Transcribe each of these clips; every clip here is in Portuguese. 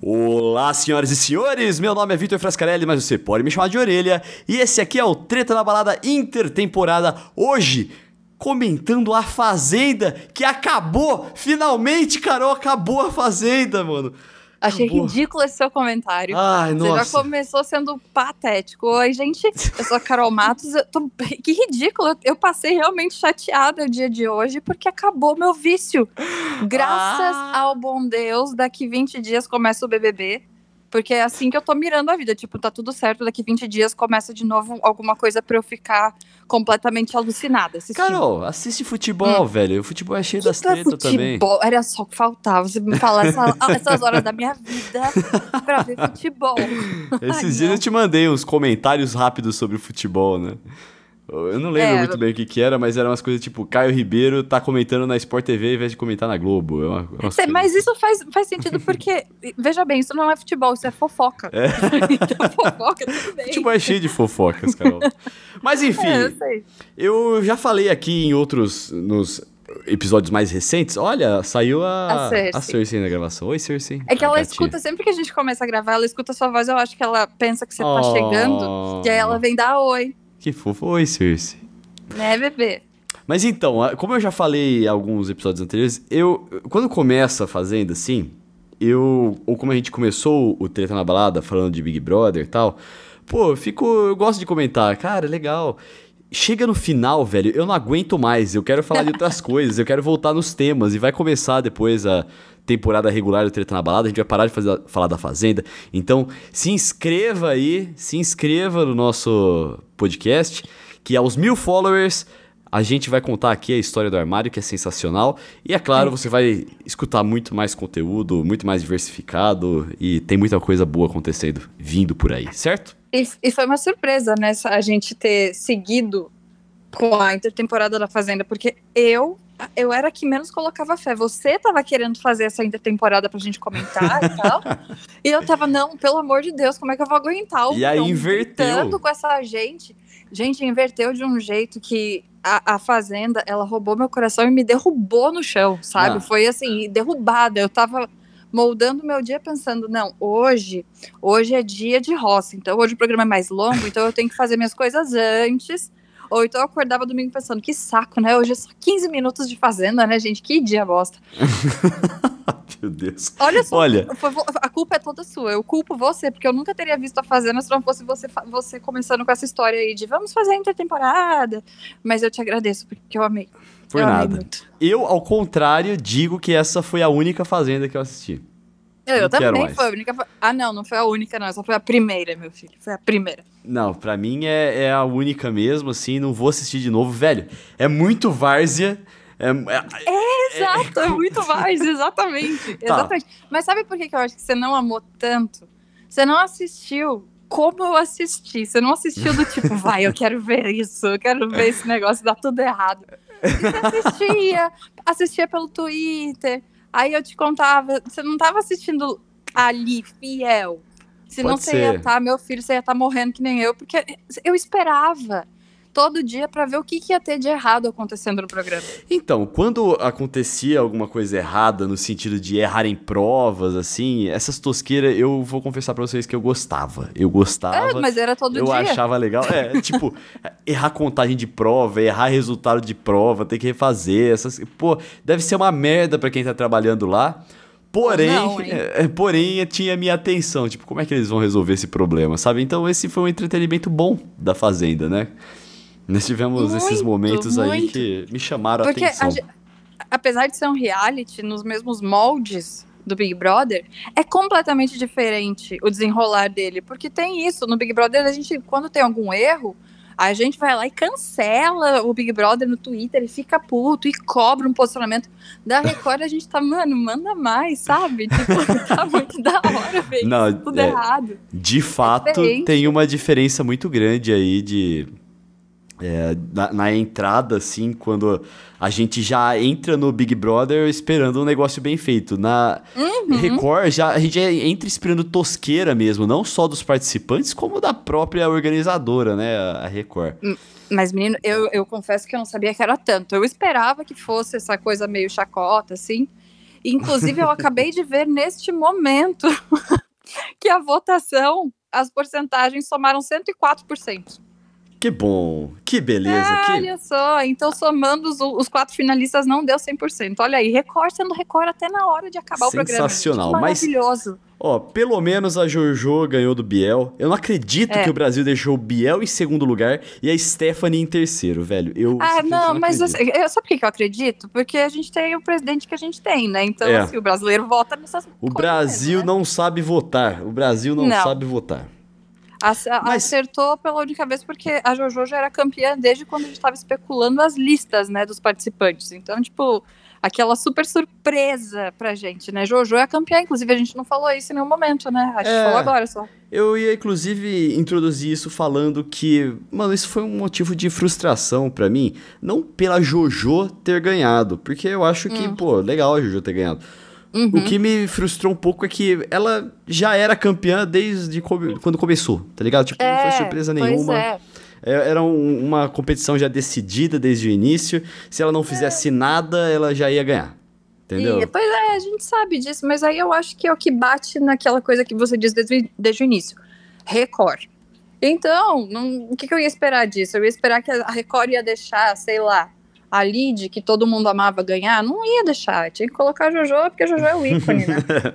Olá, senhoras e senhores! Meu nome é Vitor Frascarelli, mas você pode me chamar de orelha. E esse aqui é o Treta na Balada Intertemporada. Hoje, comentando a Fazenda, que acabou! Finalmente, Carol, acabou a Fazenda, mano. Achei Acabou. ridículo esse seu comentário. Ai, Você nossa. já começou sendo patético. Oi, gente, eu sou a Carol Matos. tô- Que ridículo. Eu passei realmente chateada o dia de hoje porque acabou meu vício. Graças Ah. ao bom Deus, daqui 20 dias começa o BBB. Porque é assim que eu tô mirando a vida. Tipo, tá tudo certo, daqui 20 dias começa de novo alguma coisa pra eu ficar completamente alucinada. assistindo. Carol, assiste futebol, velho. O futebol é cheio Que das pra tretas também. futebol, Era só o que faltava. Você me falar essa- essas horas da minha vida pra ver futebol. Esses Ai, dias não. eu te mandei uns comentários rápidos sobre o futebol, né? Eu não lembro É, muito bem o que que era, mas eram umas coisas tipo, Caio Ribeiro tá comentando na Sport TV ao invés de comentar na Globo. É uma, Cê- coisas mas isso faz, faz sentido porque, veja bem, isso não é futebol, isso é fofoca. então, fofoca, tudo bem. Futebol é cheio de fofocas, Carol. Mas enfim, É, eu eu já falei aqui em outros, nos episódios mais recentes, olha, saiu a, A Cersei. a Cersei na gravação. Oi, Cersei. É que ela escuta, sempre que a gente começa a gravar, ela escuta a sua voz, eu acho que ela pensa que você tá Oh, chegando, e aí ela vem dar oi, Que fofo. Oi, Cersei. né, bebê? Mas então, como eu já falei em alguns episódios anteriores, eu quando começa a Fazenda assim, eu ou como a gente começou o Treta na Balada falando de Big Brother e tal, pô, eu fico, eu gosto de comentar, cara, legal. Chega no final, velho, eu não aguento mais, eu quero falar de outras coisas, eu quero voltar nos temas e vai começar depois a temporada regular do Treta na Balada, a gente vai parar de fazer- falar da Fazenda. Então, se inscreva aí, se inscreva no nosso podcast, que aos mil followers a gente vai contar aqui a história do armário, que é sensacional. E é claro, você vai escutar muito mais conteúdo, muito mais diversificado e tem muita coisa boa acontecendo vindo por aí, certo? E, e foi uma surpresa, né, a gente ter seguido com a intertemporada da Fazenda, porque eu eu era a que menos colocava fé. Você tava querendo fazer essa intertemporada pra gente comentar e tal. E eu tava, não, pelo amor de Deus, como é que eu vou aguentar o E aí inverteu. com essa gente? Gente, inverteu de um jeito que a, a Fazenda, ela roubou meu coração e me derrubou no chão, sabe? Ah. Foi assim, derrubada. Eu tava moldando meu dia pensando, não, hoje, hoje é dia de roça, então hoje o programa é mais longo, então eu tenho que fazer minhas coisas antes. Ou então eu acordava domingo pensando, que saco, né? Hoje é só 15 minutos de fazenda, né, gente? Que dia bosta. Meu Deus. Olha só, Olha. foi a culpa é toda sua. Eu culpo você, porque eu nunca teria visto a Fazenda se não fosse você, você começando com essa história aí de vamos fazer a intertemporada. Mas eu te agradeço, porque eu amei. Por eu amei nada. muito. Eu, ao contrário, digo que essa foi a única Fazenda que eu assisti. Eu, também mais. foi a única. Ah, não, não foi a única, não. Essa foi a primeira, meu filho. Foi a primeira. Não, pra mim é, é a única mesmo, assim, não vou assistir de novo. Velho, é muito várzea. É, é- Exato, é muito mais, exatamente. Tá. Exatamente. Mas sabe por que que eu acho que você não amou tanto? Você não assistiu como eu assisti. Você não assistiu do tipo, vai, eu quero ver isso, eu quero ver esse negócio, dá tudo errado. E você assistia, assistia pelo Twitter. Aí eu te contava, você não tava assistindo ali, fiel. Senão Pode você ia estar, meu filho, você ia estar morrendo que nem eu, porque eu esperava todo dia pra ver o que, que ia ter de errado acontecendo no programa. Então, quando acontecia alguma coisa errada no sentido de errar em provas, assim, essas tosqueiras, eu vou confessar pra vocês que eu gostava. Eu gostava. É, mas era todo eu dia. achava legal. É, tipo, errar contagem de prova, errar resultado de prova, ter que refazer. Essas, pô, deve ser uma merda pra quem tá trabalhando lá. Porém, Não, hein? é, porém, tinha minha atenção. Tipo, como é que eles vão resolver esse problema, sabe? Então, esse foi um entretenimento bom da Fazenda, né? Nós tivemos esses Muito, momentos aí muito. que me chamaram a Porque a atenção. ge- apesar de ser um reality nos mesmos moldes do Big Brother, é completamente diferente o desenrolar dele. Porque tem isso, no Big Brother, a gente, quando tem algum erro, a gente vai lá e cancela o Big Brother no Twitter e fica puto e cobra um posicionamento. Da Record, a gente tá, mano, manda mais, sabe? Tipo, tá muito da hora, velho. Não, Tudo é, errado. De fato, diferente. tem uma diferença muito grande aí de. É, na, na entrada, assim, quando a gente já entra no Big Brother esperando um negócio bem feito. Na Uhum. Record, já, a gente entra esperando tosqueira mesmo, não só dos participantes, como da própria organizadora, né? A a Record. Mas, menino, eu, eu confesso que eu não sabia que era tanto. Eu esperava que fosse essa coisa meio chacota, assim. Inclusive, eu acabei de ver neste momento que a votação, as porcentagens somaram 104%. Que bom, que beleza. Ah, que... Olha só, então somando os, os, quatro finalistas não deu 100%. Olha aí, Record sendo Record até na hora de acabar o programa. Sensacional, maravilhoso. Mas, ó, pelo menos a Jojo ganhou do Biel. Eu não acredito é. que o Brasil deixou o Biel em segundo lugar e a Stephanie em terceiro, velho. Eu Ah, não, não mas assim, eu, sabe por que eu acredito? Porque a gente tem o presidente que a gente tem, né? Então, é. assim, o brasileiro vota nessas O Brasil mesmo, né? não sabe votar. O Brasil não, não. sabe votar. Mas... Acertou pela única vez porque a JoJo já era campeã desde quando a gente estava especulando as listas, né, dos participantes. Então, tipo, aquela super surpresa pra gente, né? Jojo é a campeã, inclusive a gente não falou isso em nenhum momento, né? A gente é, falou agora só. Eu ia, inclusive, introduzir isso falando que, mano, isso foi um motivo de frustração para mim. Não pela Jojo ter ganhado, porque eu acho que, hum. pô, legal a Jojo ter ganhado. Uhum. O que me frustrou um pouco é que ela já era campeã desde quando começou, tá ligado? Tipo, é, não foi é, surpresa nenhuma. É. é. Era um, uma competição já decidida desde o início. Se ela não fizesse é. nada, ela já ia ganhar. Entendeu? E, pois é, a gente sabe disso, mas aí eu acho que é o que bate naquela coisa que você diz desde, desde o início. Record. Então, não, o que, que eu ia esperar disso? Eu ia esperar que a Record ia deixar, sei lá, a Lid, que todo mundo amava ganhar, não ia deixar. Tinha que colocar a Jojo, porque a Jojo é o ícone, né?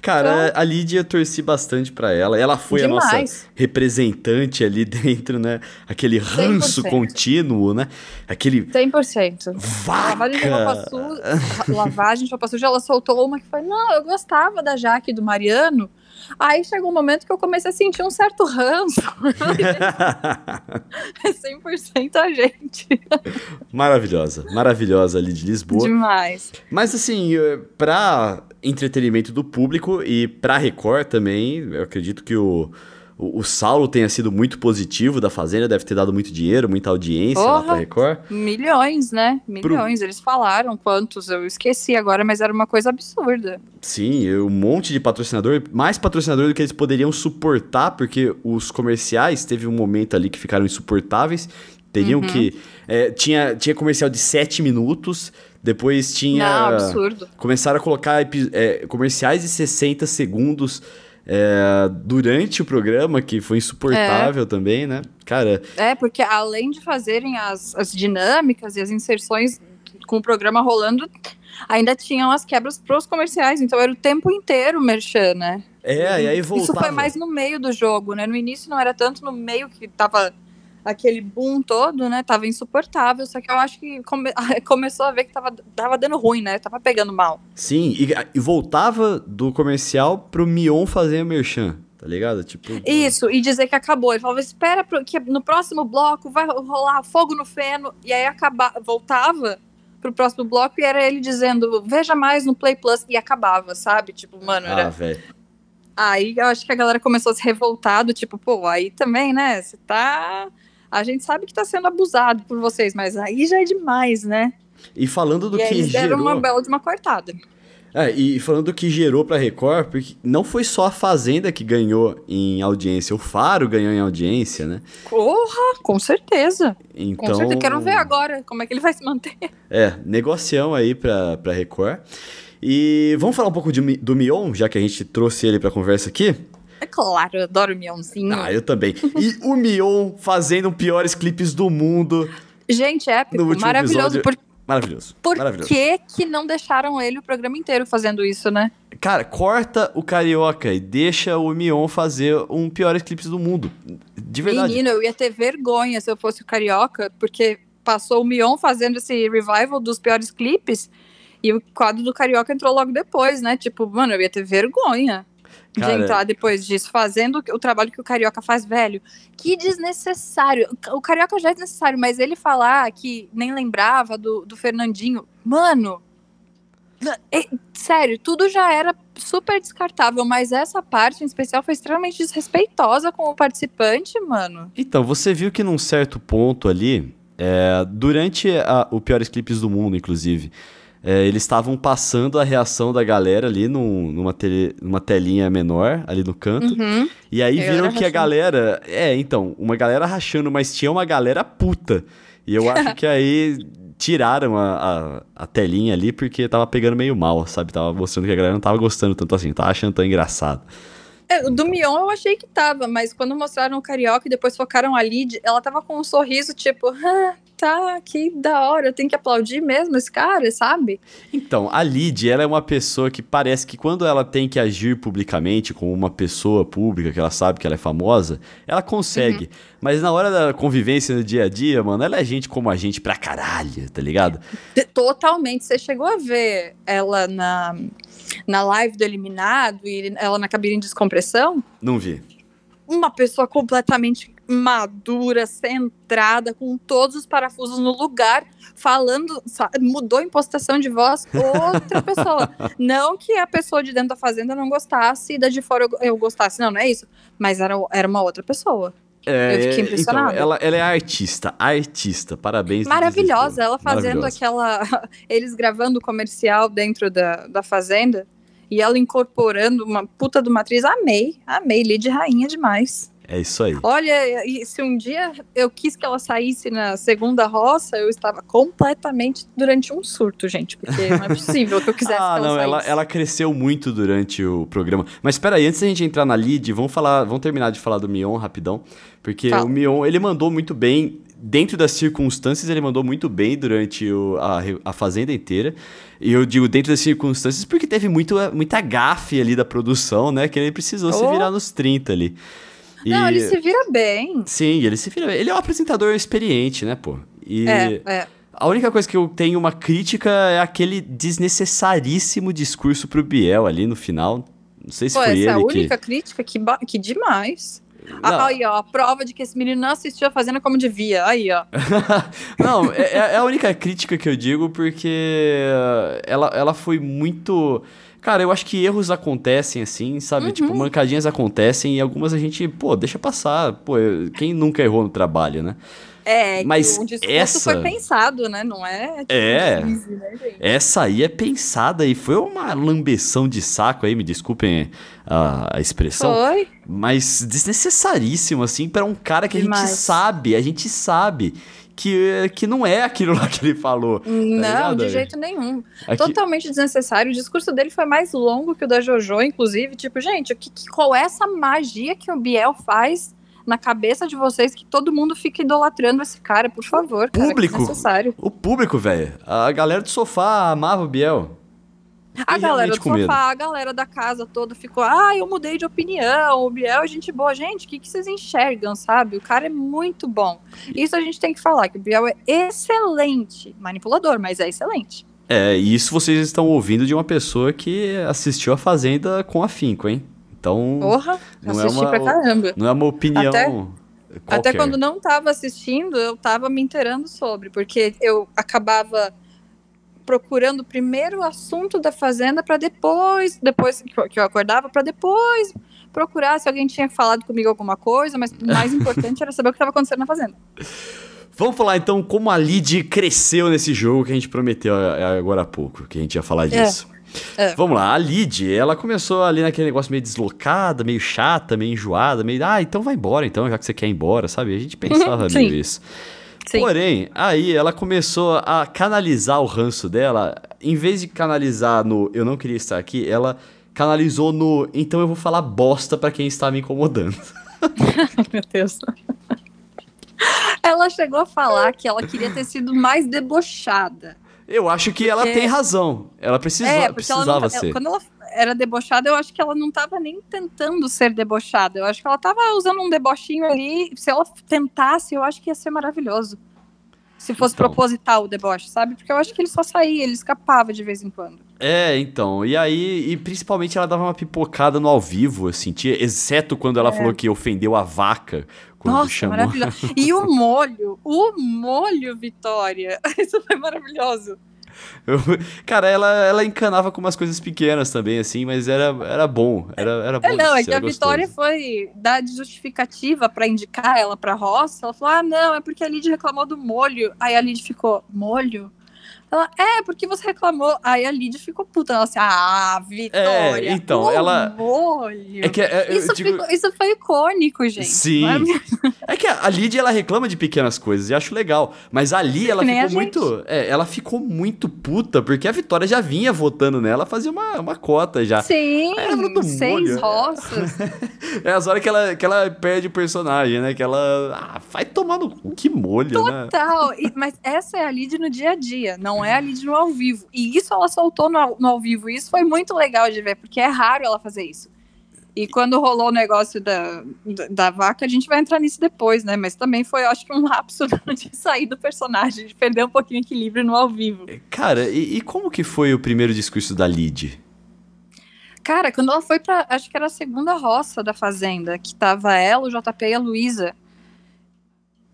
Cara, então, a Lid eu torci bastante para ela. Ela foi demais. a nossa representante ali dentro, né? Aquele ranço 100%. contínuo, né? Aquele. 100%. Vaca! Lavagem de roupa suja. lavagem de roupa suja, ela soltou uma que foi: não, eu gostava da Jaque do Mariano. Aí chegou um momento que eu comecei a sentir um certo ranço. é 100% a gente. Maravilhosa, maravilhosa ali de Lisboa. Demais. Mas assim, eh, pra entretenimento do público e pra Record também, eu acredito que o o, o, Saulo tenha sido muito positivo da Fazenda, deve ter dado muito dinheiro, muita audiência Porra, lá pra Record. Milhões, né? Milhões. Pro... Eles falaram quantos, eu esqueci agora, mas era uma coisa absurda. Sim, um monte de patrocinador, mais patrocinador do que eles poderiam suportar, porque os comerciais teve um momento ali que ficaram insuportáveis. Teriam uhum. que. É, tinha, tinha comercial de 7 minutos. Depois tinha. Não, absurdo. Começaram a colocar é, comerciais de 60 segundos é, durante o programa, que foi insuportável é. também, né? Cara. É, porque além de fazerem as, as dinâmicas e as inserções com o programa rolando, ainda tinham as quebras pros comerciais, então era o tempo inteiro merchan, né? É, e aí voltava. Isso foi mais no meio do jogo, né? No início não era tanto no meio que tava aquele boom todo, né? Tava insuportável, só que eu acho que come... começou a ver que tava, tava dando ruim, né? Tava pegando mal. Sim, e, e voltava do comercial pro Mion fazer o merchan. Tá ligado? Tipo. Isso, e dizer que acabou. Ele falava, espera que no próximo bloco vai rolar fogo no feno. E aí acaba... voltava pro próximo bloco e era ele dizendo, veja mais no Play Plus. E acabava, sabe? Tipo, mano, era. Ah, velho. Aí eu acho que a galera começou a se revoltar, do tipo, pô, aí também, né? Você tá a gente sabe que está sendo abusado por vocês, mas aí já é demais, né? E falando do e que eles gerou... deram uma bela de uma cortada. É, e falando do que gerou pra Record, porque não foi só a Fazenda que ganhou em audiência, o Faro ganhou em audiência, né? Porra, com certeza. Então... Com certeza, quero ver agora como é que ele vai se manter. É, negocião aí pra, pra Record. E vamos falar um pouco de, do Mion, já que a gente trouxe ele pra conversa aqui? É claro, eu adoro o Mionzinho. Ah, eu também. E o Mion fazendo piores clipes do mundo. Gente, épico, maravilhoso. Por... Maravilhoso. Por maravilhoso. que que não deixaram ele o programa inteiro fazendo isso, né? Cara, corta o Carioca e deixa o Mion fazer um piores clipes do mundo. De verdade. Menino, eu ia ter vergonha se eu fosse o Carioca, porque passou o Mion fazendo esse revival dos piores clipes e o quadro do Carioca entrou logo depois, né? Tipo, mano, eu ia ter vergonha. Cara... de entrar depois disso, fazendo o trabalho que o Carioca faz, velho. Que desnecessário. O Carioca já é desnecessário, mas ele falar que nem lembrava do, do Fernandinho. Mano. É, sério, tudo já era super descartável, mas essa parte em especial foi extremamente desrespeitosa com o participante, mano. Então, você viu que num certo ponto ali, é, durante a, o Piores Clipes do Mundo, inclusive, é, eles estavam passando a reação da galera ali num, numa, tele, numa telinha menor, ali no canto. Uhum. E aí viram que a galera. É, então, uma galera rachando, mas tinha uma galera puta. E eu acho que aí tiraram a, a, a, telinha ali porque tava pegando meio mal, sabe? Tava mostrando que a galera não tava gostando tanto assim, tava achando tão engraçado. É, do Mion eu achei que tava, mas quando mostraram o Carioca e depois focaram a Lid, ela tava com um sorriso tipo, ah, tá, que da hora, eu tenho que aplaudir mesmo esse cara, sabe? Então, a Lid, ela é uma pessoa que parece que quando ela tem que agir publicamente como uma pessoa pública, que ela sabe que ela é famosa, ela consegue. Uhum. Mas na hora da convivência no dia a dia, mano, ela é gente como a gente pra caralho, tá ligado? Totalmente. Você chegou a ver ela na na live do Eliminado e ela na cabine de descompressão? Não vi. Uma pessoa completamente madura, centrada, com todos os parafusos no lugar, falando, mudou a impostação de voz, outra pessoa. não que a pessoa de dentro da fazenda não gostasse e da de fora eu, eu gostasse, não, não é isso. Mas era, era uma outra pessoa. É, eu fiquei então, impressionada. Então, ela, ela é artista, artista, parabéns. Maravilhosa, ela fazendo Maravilhosa. aquela. Eles gravando o comercial dentro da, da fazenda e ela incorporando uma puta de uma atriz. Amei, amei, Lid Rainha demais. É isso aí. Olha, se um dia eu quis que ela saísse na segunda roça, eu estava completamente durante um surto, gente. Porque não é possível que eu quisesse ah, que ela não, ela, ela, cresceu muito durante o programa. Mas espera aí, antes da gente entrar na lead, vamos falar, vamos terminar de falar do Mion rapidão. Porque Fala. o Mion, ele mandou muito bem dentro das circunstâncias, ele mandou muito bem durante o, a, a Fazenda inteira. E eu digo dentro das circunstâncias porque teve muito, muita gafe ali da produção, né? Que ele precisou oh. se virar nos 30 ali. E... Não, ele se vira bem. Sim, ele se vira bem. Ele é um apresentador experiente, né, pô? E é, é. A única coisa que eu tenho uma crítica é aquele desnecessaríssimo discurso pro Biel ali no final. Não sei se pô, foi essa ele. Essa é a única que... crítica? Que, que demais. Não. Aí, ó, a prova de que esse menino não assistiu a Fazenda como devia. Aí, ó. não, é, é, é, a única crítica que eu digo, porque ela, ela foi muito. Cara, eu acho que erros acontecem assim, sabe? Tipo, uhum. Tipo, mancadinhas acontecem e algumas a gente, pô, deixa passar. Pô, quem nunca errou no trabalho, né? É, mas o discurso essa... foi pensado, né? Não é? Tipo, é. Easy, né, essa aí é pensada e foi uma lambeção de saco aí, me desculpem a, a expressão. Foi. Mas desnecessaríssimo, assim, para um cara que Demais. a gente sabe, a gente sabe que, que não é aquilo lá que ele falou. Tá não, de jeito nenhum. Aqui... Totalmente desnecessário. O discurso dele foi mais longo que o da JoJo, inclusive. Tipo, gente, que, que, qual é essa magia que o Biel faz na cabeça de vocês que todo mundo fica idolatrando esse cara, por favor, cara, público, O público, velho. A galera do sofá amava o Biel. A galera do sofá, a galera da casa toda ficou, ah, eu mudei de opinião, o Biel é gente boa. Gente, o que, que vocês enxergam, sabe? O cara é muito bom. Isso a gente tem que falar, que o Biel é excelente. Manipulador, mas é excelente. É, e isso vocês estão ouvindo de uma pessoa que assistiu a Fazenda com afinco, hein? Então. Porra, não é uma, pra caramba. Não é uma opinião. Até, até quando não tava assistindo, eu tava me inteirando sobre, porque eu acabava procurando primeiro o assunto da fazenda para depois, depois que eu acordava, para depois procurar se alguém tinha falado comigo alguma coisa, mas o mais importante era saber o que estava acontecendo na fazenda. Vamos falar então como a Lid cresceu nesse jogo que a gente prometeu agora há pouco, que a gente ia falar é. disso. É. É. Vamos lá, a Lid, ela começou ali naquele negócio meio deslocada, meio chata, meio enjoada, meio. Ah, então vai embora então, já que você quer ir embora, sabe? A gente pensava meio isso. Sim. Porém, aí ela começou a canalizar o ranço dela, em vez de canalizar no eu não queria estar aqui, ela canalizou no então eu vou falar bosta para quem está me incomodando. Meu Deus. Ela chegou a falar que ela queria ter sido mais debochada. Eu acho que porque... ela tem razão. Ela precisa, é, precisava ela não, ser. Quando ela era debochada, eu acho que ela não estava nem tentando ser debochada. Eu acho que ela estava usando um debochinho ali. Se ela tentasse, eu acho que ia ser maravilhoso. Se fosse então. proposital o deboche, sabe? Porque eu acho que ele só saía, ele escapava de vez em quando. É, então. E aí, e principalmente ela dava uma pipocada no ao vivo, eu sentia, exceto quando ela é. falou que ofendeu a vaca. Nossa, chamou. maravilhoso. E o molho, o molho, Vitória. Isso foi maravilhoso. Eu, cara, ela, ela encanava com umas coisas pequenas também, assim, mas era, era bom. Era, era bom. É, não, é que a gostoso. Vitória foi dar de justificativa para indicar ela pra roça. Ela falou: ah, não, é porque a Lid reclamou do molho. Aí a Lid ficou: molho? Ela, é, porque você reclamou. Aí a Lidia ficou puta. Ela assim, ah, Vitória. É, então, ela- Molho. É que é, isso, digo- ficou- isso foi icônico, gente. Sim. Não é- É que a Lidia, ela reclama de pequenas coisas e acho legal. Mas ali ela ficou muito. É, ela ficou muito puta, porque a Vitória já vinha votando nela, fazia uma, uma cota já. Sim, É, ela seis roças. É as horas que ela, que ela perde o personagem, né? Que ela. Ah, vai tomar no cu, que molho, né? Total. Mas essa é a Lid no dia a dia, não é a Lid no ao vivo. E isso ela soltou no, ao- no ao vivo. E isso foi muito legal de ver, porque é raro ela fazer isso. E quando rolou o negócio da, da, da vaca, a gente vai entrar nisso depois, né? Mas também foi, acho que um lapso de sair do personagem, de perder um pouquinho o equilíbrio no ao vivo. Cara, e, e como que foi o primeiro discurso da Lid? Cara, quando ela foi pra. Acho que era a segunda roça da Fazenda, que tava ela, o JP e a Luísa.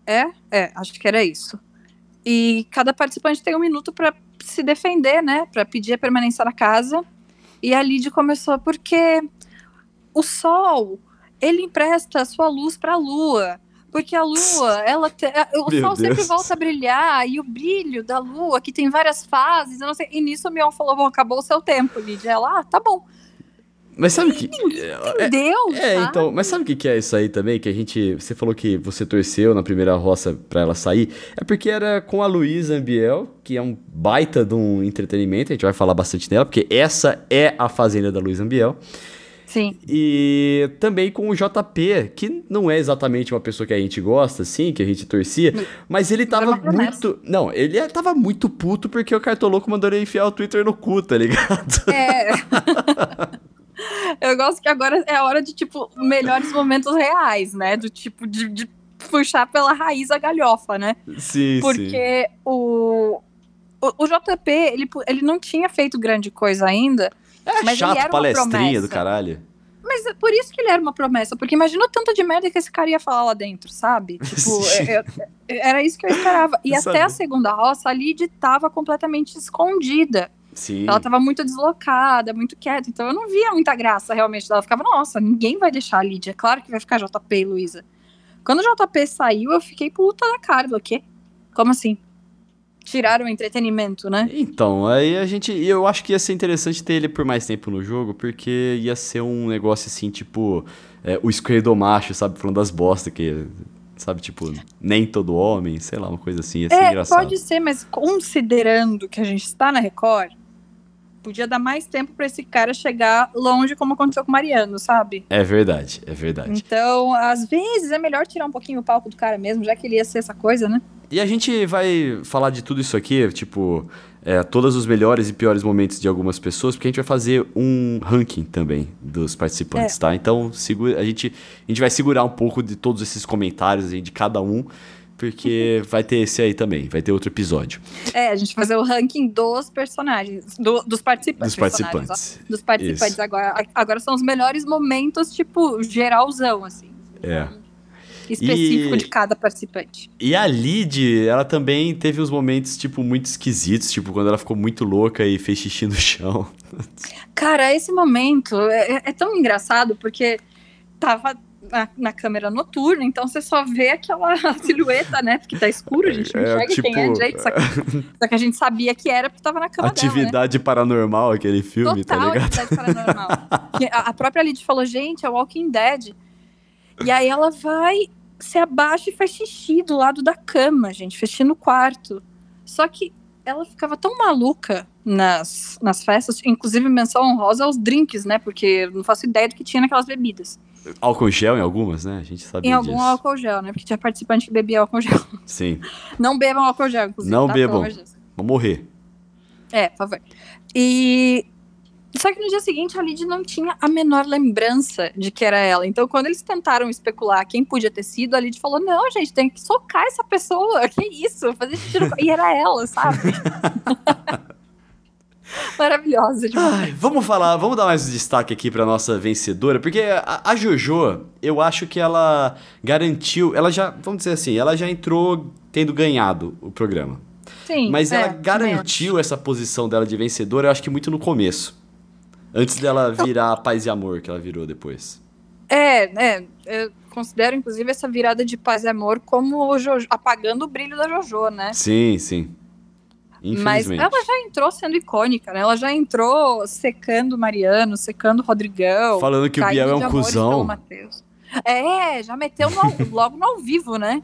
É? É, acho que era isso. E cada participante tem um minuto pra se defender, né? Pra pedir a permanência na casa. E a Lid começou porque o sol, ele empresta a sua luz pra lua. Porque a lua, ela te- o Meu sol sempre Deus. volta a brilhar e o brilho da lua, que tem várias fases, eu não sei. E nisso o Mion falou: bom, acabou o seu tempo, Lid. Ela, ah, tá bom. Mas sabe o que. É, Deus, é, sabe? então, mas sabe o que é isso aí também? Que a gente. Você falou que você torceu na primeira roça pra ela sair. É porque era com a Luísa Ambiel, que é um baita de um entretenimento. A gente vai falar bastante dela, porque essa é a fazenda da Luísa Ambiel. Sim. E também com o JP, que não é exatamente uma pessoa que a gente gosta, assim, que a gente torcia, mas ele Mas é tava muito. Não, ele é- tava muito puto porque o Cartoloco mandou ele enfiar o Twitter no cu, tá ligado? É. Eu gosto que agora é a hora de, tipo, melhores momentos reais, né? Do tipo, de, de puxar pela raiz a galhofa, né? sim, sim. Porque o, o, o JP, ele, ele não tinha feito grande coisa ainda, É mas ele chato, era uma palestrinha do caralho. mas é por isso que ele era uma promessa, porque imagina o tanto de merda que esse cara ia falar lá dentro, sabe? Tipo, Sim. é- é- era isso que eu esperava. E Eu até sabia. a segunda roça, a Lid tava completamente escondida. Sim. Ela tava muito deslocada, muito quieta, então eu não via muita graça realmente. Ela ficava, nossa, ninguém vai deixar a Lídia. Claro que vai ficar JP e Luísa. Quando o JP saiu, eu fiquei puta da cara. Eu, O quê? Como assim? Tiraram o entretenimento, né? Então, aí a gente. Eu acho que ia ser interessante ter ele por mais tempo no jogo, porque ia ser um negócio assim, tipo. é, o esquerdo macho, sabe? Falando das bosta que. Sabe, tipo, nem todo homem, sei lá, uma coisa assim, ia É, engraçado. pode ser, mas considerando que a gente está na Record, podia dar mais tempo pra esse cara chegar longe, como aconteceu com o Mariano, sabe? É verdade, é verdade. Então, às vezes é melhor tirar um pouquinho o palco do cara mesmo, já que ele ia ser essa coisa, né? E a gente vai falar de tudo isso aqui, tipo, é, todos os melhores e piores momentos de algumas pessoas, porque a gente vai fazer um ranking também dos participantes, É. tá? Então, segura, a, gente, a gente vai segurar um pouco de todos esses comentários aí de cada um, porque vai ter esse aí também, vai ter outro episódio É, a gente vai fazer o ranking dos personagens, do- dos participantes. dos participantes. ó. Dos participantes Isso. agora. Agora são os melhores momentos, tipo, geralzão, assim. É. Específico E- de cada participante. E a Lid, ela também teve uns momentos, tipo, muito esquisitos, tipo, quando ela ficou muito louca e fez xixi no chão. Cara, esse momento é, é- é tão engraçado porque tava na, na câmera noturna, então você só vê aquela silhueta, né? Porque tá escuro, a gente não É, enxerga quem é tipo, direito. Só que, só que a gente sabia que era porque tava na cama dela, né? Atividade paranormal, aquele filme, Total tá ligado? atividade paranormal. A, a própria Lid falou, gente, é Walking Dead. E aí ela vai, se abaixa e faz xixi do lado da cama, gente, faz xixi no quarto. Só que ela ficava tão maluca nas, nas festas, inclusive menção honrosa aos drinks, né? Porque eu não faço ideia do que tinha naquelas bebidas. Álcool gel em algumas, né? A gente sabia Em algum disso. álcool gel, né? Porque tinha participante que bebia álcool gel. Sim. Não bebam álcool gel, inclusive. Não tá? Bebam. Vou morrer. É, por favor. E. Só que no dia seguinte a Lid não tinha a menor lembrança de que era ela. Então, quando eles tentaram especular quem podia ter sido, a Lid falou: Não, gente, tem que socar essa pessoa. Que isso? Fazer xixi. E era ela, sabe? Maravilhosa demais. Ai, vamos falar, vamos dar mais destaque aqui pra nossa vencedora, porque a, a Jojo, eu acho que ela garantiu, ela já, vamos dizer assim, ela já entrou tendo ganhado o programa. Sim. Mas é, ela garantiu essa posição dela de vencedora, eu acho que muito no começo. Antes dela virar a paz e amor que ela virou depois. É, é. Eu considero, inclusive, essa virada de paz e amor como o Jojo, apagando o brilho da Jojo, né? Sim, sim. Mas ela já entrou sendo icônica, né? Ela já entrou secando Mariano, secando Rodrigão. Falando que o Biel é um cuzão. É, já meteu no, logo no ao vivo, né?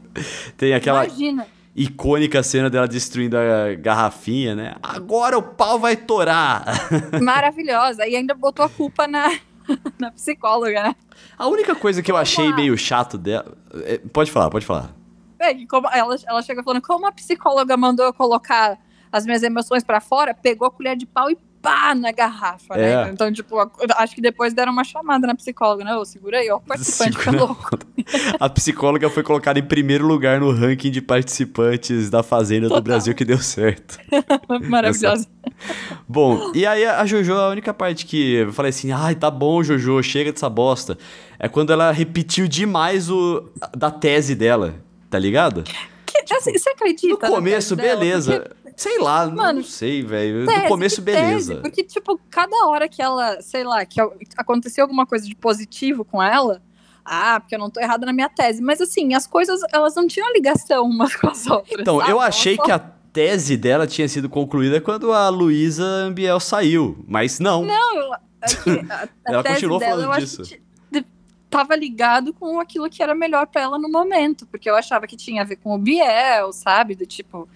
Tem aquela Imagina. icônica cena dela destruindo a garrafinha, né? Agora o pau vai torar. Maravilhosa. E ainda botou a culpa na, na psicóloga, né? A única coisa que eu achei meio chato dela. É, pode falar, pode falar. É, como ela, ela chega falando, como a psicóloga mandou eu colocar as minhas emoções para fora, pegou a colher de pau e pá na garrafa, né? é. né? Então, tipo, acho que depois deram uma chamada na psicóloga, né? Ô, segura aí, ó, o participante fica louco. A psicóloga foi colocada em primeiro lugar no ranking de participantes da Fazenda Total. do Brasil que deu certo. Maravilhosa. Bom, e aí a Jojo, a única parte que eu falei assim, ai, tá bom, Jojo, chega dessa bosta, é quando ela repetiu demais o da tese dela, tá ligado? Que, tipo, assim, você acredita? No começo, beleza. Porque Sei lá, Mano, não sei, velho. No começo, beleza. Tese, porque, tipo, cada hora que ela, sei lá, que aconteceu alguma coisa de positivo com ela, ah, porque eu não tô errada na minha tese. Mas assim, as coisas, elas não tinham ligação umas com as outras. Então, sabe? eu achei só... que a tese dela tinha sido concluída quando a Luísa Ambiel saiu, mas não. Não, é a, a ela continuou dela, falando disso. Tava ligado com aquilo que era melhor para ela no momento, porque eu achava que tinha a ver com o Biel, sabe? Do tipo,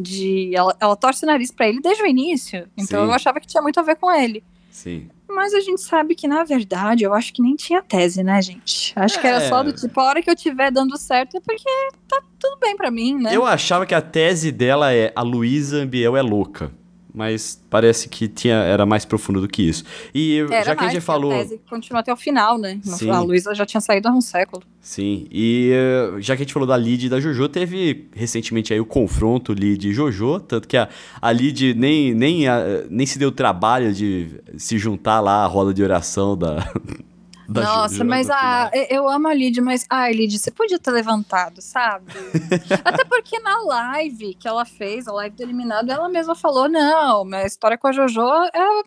de ela, ela torce o nariz para ele desde o início. Então Sim. eu achava que tinha muito a ver com ele. Sim. Mas a gente sabe que, na verdade, eu acho que nem tinha tese, né, gente? Acho é. que era só do é. tipo, a hora que eu tiver dando certo é porque tá tudo bem para mim, né? Eu achava que a tese dela é a Luísa Biel é louca mas parece que tinha, era mais profundo do que isso. E era já que a gente falou. A tese continua até o final, né? Sim. A Luísa já tinha saído há um século. Sim, e uh, já que a gente falou da Lid e da Jojo, teve recentemente aí o confronto Lid e Jojo, tanto que a, a Lid nem, nem, a, nem se deu trabalho de se juntar lá à roda de oração da, Nossa, mas a, eu amo a Lid, mas ai, Lid, você podia ter levantado, sabe? Até porque na live que ela fez, a live do eliminado, ela mesma falou: não, minha história com a JoJo é,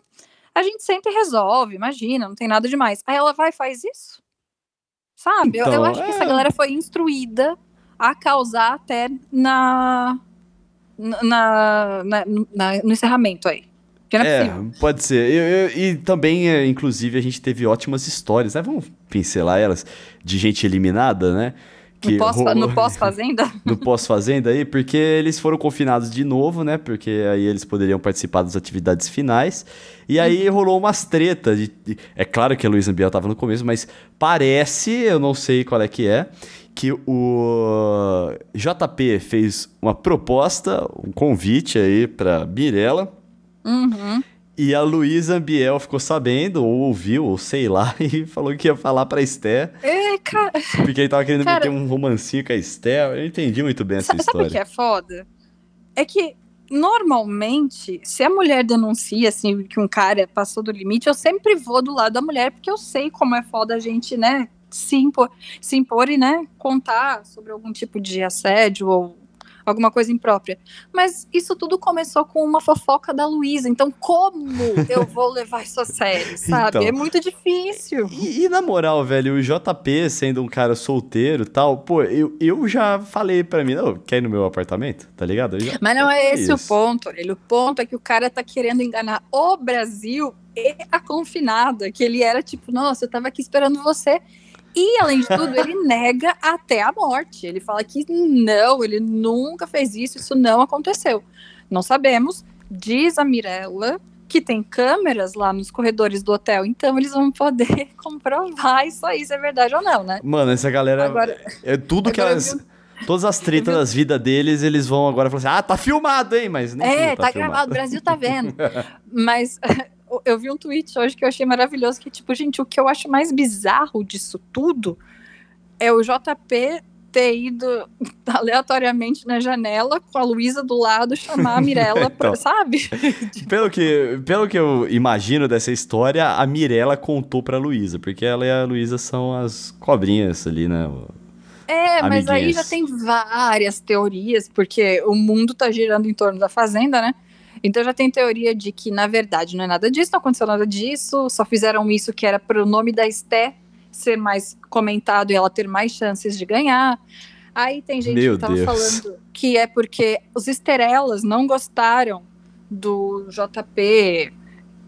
a gente sempre resolve, imagina, não tem nada demais. Aí ela vai e faz isso? Sabe? Então, eu, eu, então, acho é... que essa é. galera foi instruída a causar até na, na, na, na no encerramento aí. Não é, é pode ser. Eu, eu, e também, é, inclusive, a gente teve ótimas histórias, né? Vamos pincelar elas, de gente eliminada, né? Que no pós-fazenda? no pós-fazenda aí, porque eles foram confinados de novo, né? Porque aí eles poderiam participar das atividades finais. E aí uhum. rolou umas tretas. De, de, é claro que a Luísa Biel tava no começo, mas parece, eu não sei qual é que é, que o JP fez uma proposta, um convite aí pra Mirella Uhum. E a Luísa Biel ficou sabendo, ou ouviu, ou sei lá, e falou que ia falar pra Esther. É, cara. Porque ele tava querendo cara, meter um romancinho com a Esther. Eu entendi muito bem essa sabe, história. Sabe o que é foda? É que, normalmente, se a mulher denuncia, assim, que um cara passou do limite, eu sempre vou do lado da mulher, porque eu sei como é foda a gente, né, se impor, se impor e, né, contar sobre algum tipo de assédio ou alguma coisa imprópria. Mas isso tudo começou com uma fofoca da Luísa. Então, como eu vou levar isso a sério, sabe? Então, é muito difícil. E, e, na moral, velho, o JP sendo um cara solteiro tal, pô, eu, eu já falei pra mim, não, quer ir no meu apartamento? Tá ligado? Já, Mas não é esse isso. o ponto, ele. O ponto é que o cara tá querendo enganar o Brasil e a confinada, que ele era tipo, nossa, eu tava aqui esperando você. E, além de tudo, ele nega até a morte. Ele fala que não, ele nunca fez isso, isso não aconteceu. Não sabemos. Diz a Mirella que tem câmeras lá nos corredores do hotel, então eles vão poder comprovar isso aí, se é verdade ou não, né? Mano, essa galera. Agora, é tudo que elas. Todas as tretas das vidas deles, eles vão agora falar assim: ah, tá filmado, hein? Mas nem É, tá, tá gravado, o Brasil tá vendo. Mas eu vi um tweet hoje que eu achei maravilhoso, que tipo, gente, o que eu acho mais bizarro disso tudo é o JP ter ido aleatoriamente na janela com a Luísa do lado chamar a Mirella, então, sabe? pelo, que, pelo que eu imagino dessa história, a Mirella contou pra Luísa, porque ela e a Luísa são as cobrinhas ali, né? É, mas aí já tem várias teorias, porque o mundo tá girando em torno da Fazenda, né? Então já tem teoria de que, na verdade, não é nada disso, não aconteceu nada disso, só fizeram isso que era para o nome da Esté ser mais comentado e ela ter mais chances de ganhar. Aí tem gente Meu que tava Deus. falando que é porque os Esterelas não gostaram do JP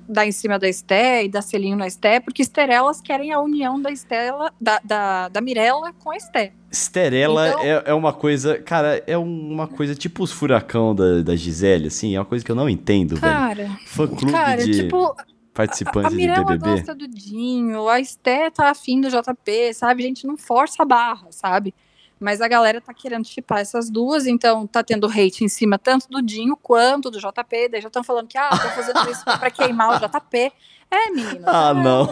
dar em cima da Esté e dar selinho na Esté, porque Esterelas querem a união da Estela, da, da, da Mirella com a Esté. Esterela Então- é, é uma coisa, cara, é uma coisa tipo os furacão da, da Gisele, assim, é uma coisa que eu não entendo, velho. Cara, Fã clube cara, de tipo, a, participantes a de Mirella BBB. gosta do Dinho, a Esté tá afim do JP, sabe? Gente, não força a barra, sabe? Mas a galera tá querendo chipar essas duas, então tá tendo hate em cima tanto do Dinho quanto do JP. Daí já estão falando que, ah, tô fazendo isso pra queimar o JP. É, menino. Ah, é. não.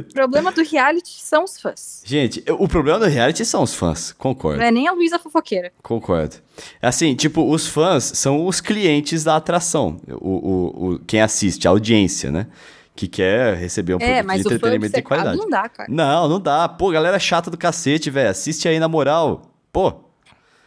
O problema do reality são os fãs. Gente, o problema do reality são os fãs, concordo. Não é nem a Luísa fofoqueira. Concordo. Assim, tipo, os fãs são os clientes da atração. O, o, o- quem assiste, a audiência, né? Que quer receber um É, produto mas de entretenimento de qualidade. não dá, cara. Não, não dá. Pô, galera chata do cacete, velho. Assiste aí na moral. Pô,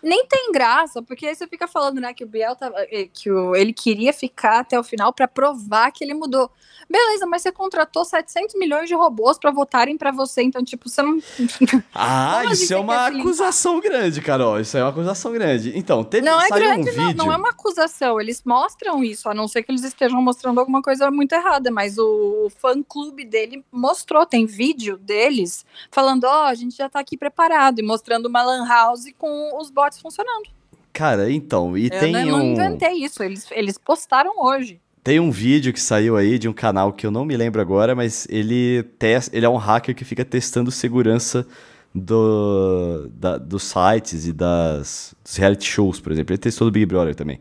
Nem tem graça, porque aí você fica falando, né, que o Biel tava, eh, que o, ele queria ficar até o final pra provar que ele mudou. Beleza, mas você contratou 700 milhões de robôs pra votarem pra você, então tipo, você não Ah, isso é uma acusação grande, Carol. Isso é uma acusação grande. Então, teve Não é grande, um não, vídeo. não é uma acusação. Eles mostram isso, a não ser que eles estejam mostrando alguma coisa muito errada. Mas o fã-clube dele mostrou, tem vídeo deles falando: Ó, a gente já tá aqui preparado, e mostrando uma Lan House com os bots funcionando. Cara, então, e Eu tem não, não um inventei isso, eles, eles postaram hoje. Tem um vídeo que saiu aí de um canal que eu não me lembro agora, mas ele testa, ele é um hacker que fica testando segurança do, da- dos sites e das dos reality shows, por exemplo. Ele testou do Big Brother também.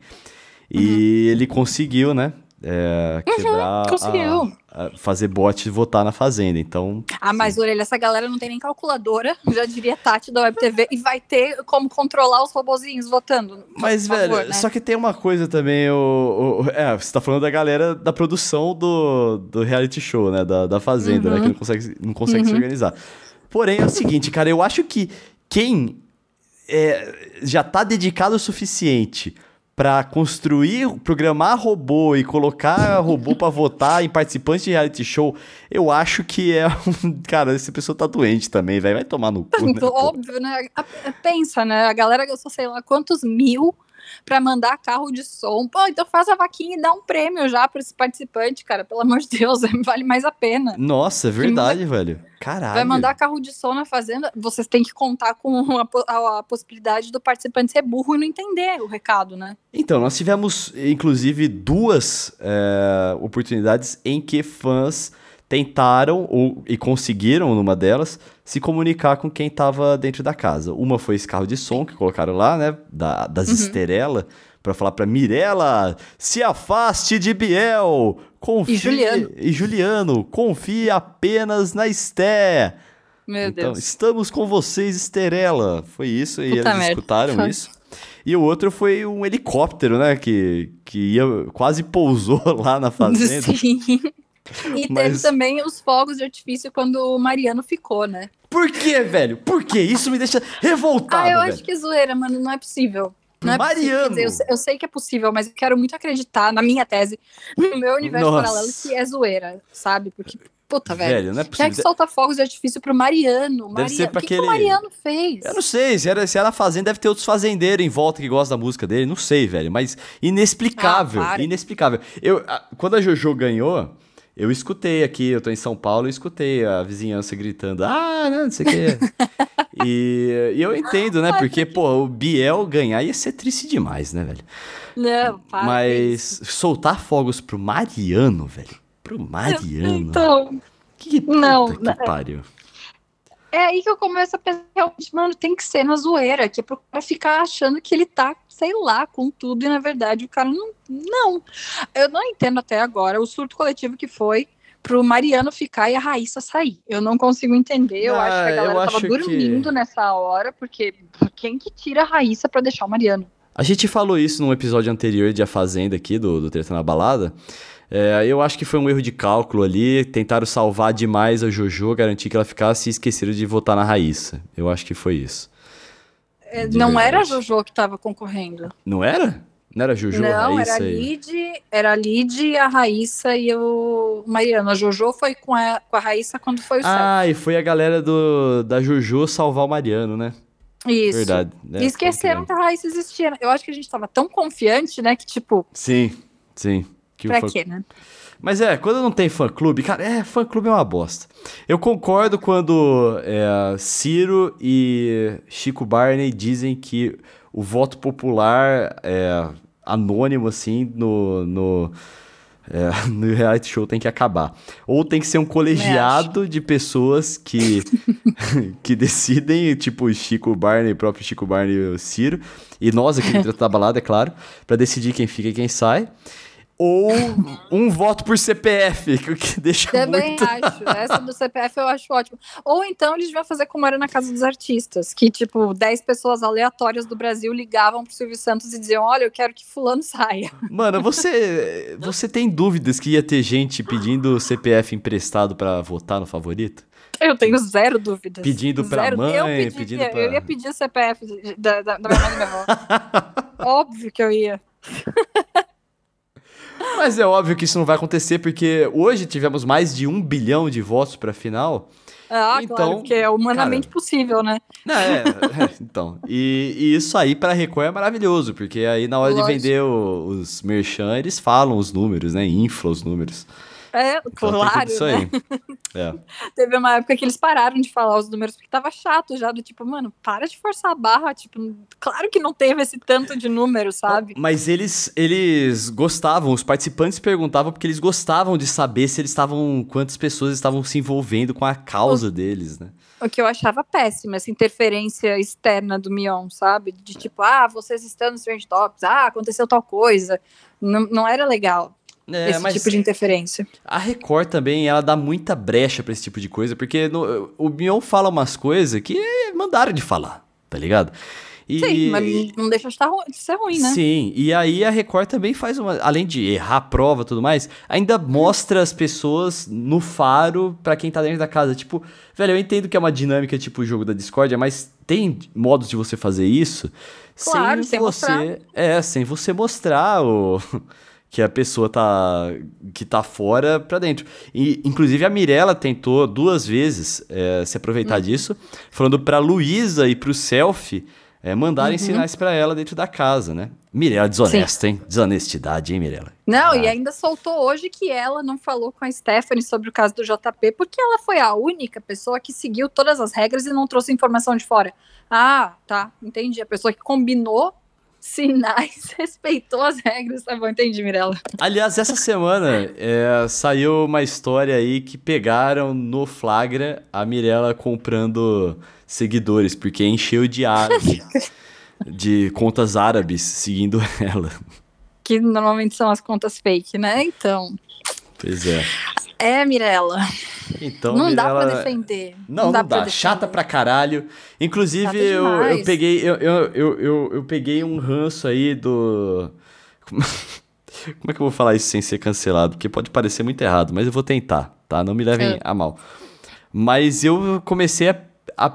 E ele conseguiu, né? é, quebrar. a- conseguiu. a- fazer bot votar na Fazenda. Então. Ah, mas Orelha, essa galera não tem nem calculadora, já diria Tati da Web TV, e vai ter como controlar os robozinhos votando. Mas, por velho, favor, né? só que tem uma coisa também, o, o- É, você tá falando da galera da produção do, do reality show, né? Da, da Fazenda, né? Uhum. Que não consegue, não consegue se Uhum. organizar. Porém, é o seguinte, cara, eu acho que quem é, já tá dedicado o suficiente pra construir, programar robô e colocar robô pra votar em participantes de reality show, eu acho que é um. Cara, essa pessoa tá doente também, velho. Vai tomar no cu, né? Óbvio, né? Pensa, né? A galera gastou, sei lá, quantos mil pra mandar carro de som. Pô, então faz a vaquinha e dá um prêmio já pra esse participante, cara. Pelo amor de Deus, vale mais a pena. Nossa, é verdade, velho. Caralho. Vai mandar carro de som na fazenda, vocês têm que contar com a, a- a possibilidade do participante ser burro e não entender o recado, né? Então, nós tivemos, inclusive, duas é, oportunidades em que fãs tentaram ou, e conseguiram, numa delas, se comunicar com quem estava dentro da casa. Uma foi esse carro de som que colocaram lá, né? Da, das Uhum. Esterela, para falar pra Mirella, se afaste de Biel, confie... E Juliano. E Juliano, confie apenas na Esté. Meu então, Deus. estamos com vocês, Esterela. Foi isso, e Puta eles merda. escutaram isso. E o outro foi um helicóptero, né? Que, que ia, quase pousou lá na fazenda. Sim. E Mas- teve também os fogos de artifício quando o Mariano ficou, né? Por quê, velho? Por quê? Isso me deixa revoltado, ah, eu velho. acho que é zoeira, mano. Não é possível. Não é possível. Mariano! Quer dizer, eu, eu sei que é possível, mas eu quero muito acreditar na minha tese, no meu universo Nossa. paralelo, que é zoeira, sabe? Porque, puta, velho. Velho, não é é possível. que solta fogos de artifício pro Mariano? Mariano. ser pra o que, que aquele- o Mariano fez? Eu não sei, se era, se era fazenda, deve ter outros fazendeiros em volta que gostam da música dele, não sei, velho, mas inexplicável, Ah, inexplicável. Eu, a- quando a Jojo ganhou, eu escutei aqui, eu tô em São Paulo, eu escutei a vizinhança gritando, ah, não, não sei o quê. e, e eu entendo, né, porque, pô, o Biel ganhar ia ser triste demais, né, velho? Não, para. mas soltar fogos pro Mariano, velho, pro Mariano, Então, que puta não, que não. pariu. É aí que eu começo a pensar, realmente, mano, tem que ser na zoeira, que é pro cara ficar achando que ele tá, sei lá, com tudo, e na verdade o cara não. Não. Eu não entendo até agora o surto coletivo que foi pro Mariano ficar e a Raíssa sair. Eu não consigo entender. Eu Ah, acho que a eu galera tava que- dormindo nessa hora, porque quem que tira a Raíssa pra deixar o Mariano? A gente falou isso num episódio anterior de A Fazenda aqui, do, do Treta na Balada. É, eu acho que foi um erro de cálculo ali. Tentaram salvar demais a Jojo, garantir que ela ficasse e esqueceram de votar na Raíssa. Eu acho que foi isso. É, não verdade. era a Jojo que tava concorrendo. Não era? Não era a Jojo, a não, Raíssa era a e... Lid, era a Lid, a Raíssa e o Mariano. A Jojo foi com a, com a Raíssa quando foi o. Ah, e foi a galera do, da Jojo salvar o Mariano, né? Isso. Verdade. né? E esqueceram que a Raíssa existia. Eu acho que a gente tava tão confiante, né? Que tipo, Sim, sim. Que pra fã- quê, né? Mas é, quando não tem fã-clube, cara, é, fã-clube é uma bosta. Eu concordo quando é, Ciro e Chico Barney dizem que o voto popular é anônimo, assim, no, no, é, no reality show tem que acabar. Ou tem que ser um colegiado de pessoas que, que decidem, tipo Chico Barney, o próprio Chico Barney e o Ciro, e nós aqui dentro da balada, é claro, pra decidir quem fica e quem sai. Ou um voto por CPF, que- que deixa Também muito... acho. Essa do CPF eu acho ótimo. Ou então eles deviam fazer como era na Casa dos Artistas, que, tipo, 10 pessoas aleatórias do Brasil ligavam pro Silvio Santos e diziam: Olha, eu quero que fulano saia. Mano, você, você tem dúvidas que ia ter gente pedindo CPF emprestado pra votar no favorito? Eu tenho zero dúvidas. Pedindo pra zero. mãe, eu pediria, pedindo pra- Eu ia pedir CPF da, da, da minha mãe e minha avó. Óbvio que eu ia. Mas é óbvio que isso não vai acontecer, porque hoje tivemos mais de um bilhão de votos pra final. Ah, Então, claro, porque é humanamente cara, possível, né? Não, é, é, então. E, e isso aí pra Record é maravilhoso, porque aí na hora Lógico. de vender o- os merchan, eles falam os números, né? Infla os números. É, claro, isso né? aí. É. Teve uma época que eles pararam de falar os números, porque tava chato já, do tipo, mano, para de forçar a barra, tipo, claro que não teve esse tanto de número, sabe? Mas eles, eles gostavam, os participantes perguntavam porque eles gostavam de saber se eles estavam, quantas pessoas estavam se envolvendo com a causa deles, né? O que eu achava péssimo, essa interferência externa do Mion, sabe? De tipo, ah, vocês estão nos Strange Tops, ah, aconteceu tal coisa. Não, não era legal É, esse tipo de interferência. A Record também, ela dá muita brecha pra esse tipo de coisa, porque no- o Mion fala umas coisas que mandaram de falar, tá ligado? E, Sim, mas não deixa de, tá ru- de ser ruim, né? Sim, e aí a Record também faz uma. Além de errar a prova e tudo mais, ainda mostra as pessoas no faro pra quem tá dentro da casa. Tipo, velho, eu entendo que é uma dinâmica tipo o jogo da discórdia, mas tem modos de você fazer isso Claro, sem sem você. mostrar. É, sem você mostrar o. Que a pessoa tá. que tá fora pra dentro. E, inclusive, a Mirella tentou duas vezes é, se aproveitar disso, falando pra Luísa e pro Selfie é, mandarem Uhum. sinais pra ela dentro da casa, né? Mirella desonesta, hein? Desonestidade, hein, Mirella? Não, e Caralho. ainda soltou hoje que ela não falou com a Stephanie sobre o caso do JP, porque ela foi a única pessoa que seguiu todas as regras e não trouxe informação de fora. Ah, tá, entendi. A pessoa que combinou sinais, respeitou as regras, tá bom, entendi, Mirella. Aliás, essa semana é, saiu uma história aí que pegaram no flagra a Mirella comprando seguidores, porque encheu de árabe, de contas árabes seguindo ela. Que normalmente são as contas fake, né? Então. Pois é. É, Mirella. Então, não dá pra defender. Não, não dá. pra Chata pra caralho. Inclusive, eu, eu peguei. Eu, eu, eu, eu, peguei um ranço aí do. Como é que eu vou falar isso sem ser cancelado? Porque pode parecer muito errado, mas eu vou tentar, tá? Não me levem É. a mal. Mas eu comecei a, a,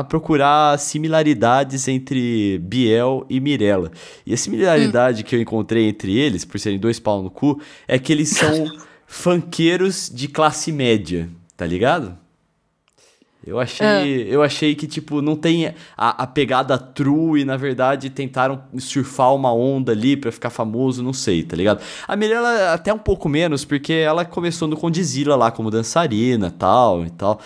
a- procurar similaridades entre Biel e Mirella. E a similaridade que eu encontrei entre eles, por serem dois pau no cu, é que eles são funkeiros de classe média, tá ligado? Eu achei, eu achei que, tipo, não tem a, a pegada true e, na verdade, tentaram surfar uma onda ali pra ficar famoso, não sei, tá ligado? A Mirella até um pouco menos, porque ela começou no Condizila lá como dançarina tal e tal.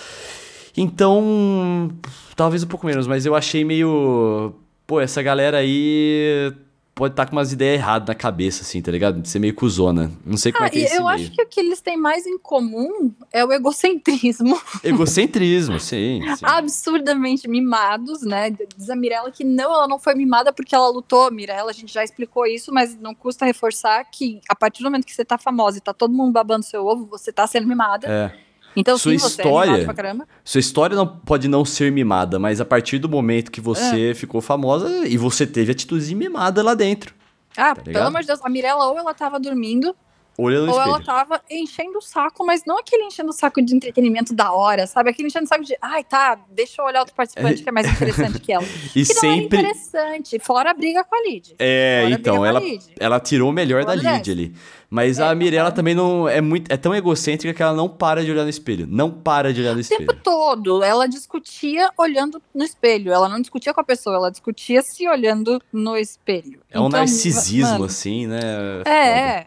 Então, talvez um pouco menos, mas eu achei meio. Pô, essa galera aí pode estar com umas ideias erradas na cabeça, assim, tá ligado? De ser meio cuzona. Não sei como Ah, é que é esse eu meio. acho que o que eles têm mais em comum é o egocentrismo. Egocentrismo, sim. sim. absurdamente mimados, né? Diz a Mirella que não, ela não foi mimada porque ela lutou. Mirella, a gente já explicou isso, mas não custa reforçar que a partir do momento que você tá famosa e tá todo mundo babando seu ovo, você tá sendo mimada. É. Então, Sua sim, é história- caramba. Sua história não, pode não ser mimada, mas a partir do momento que você ficou famosa e você teve atitudes de mimada lá dentro. Ah, Tá pelo amor de Deus, a Mirella ou ela tava dormindo, Olhando Ou espelho. ela tava enchendo o saco, mas não aquele enchendo o saco de entretenimento da hora, sabe? Aquele enchendo o saco de, ai, tá, deixa eu olhar outro participante que é mais interessante que ela. E Que não sempre. era interessante, fora a briga com a Lid. É, Fora então, ela, ela tirou o melhor da Fora Lid ali. Mas É, a não, Mirella é. também não é muito. É tão egocêntrica que ela não para de olhar no espelho. Não para de olhar no O tempo espelho. todo, ela discutia olhando no espelho. Ela não discutia com a pessoa, ela discutia se olhando no espelho. É um Então, narcisismo, mano, assim, né? É, Foda. é.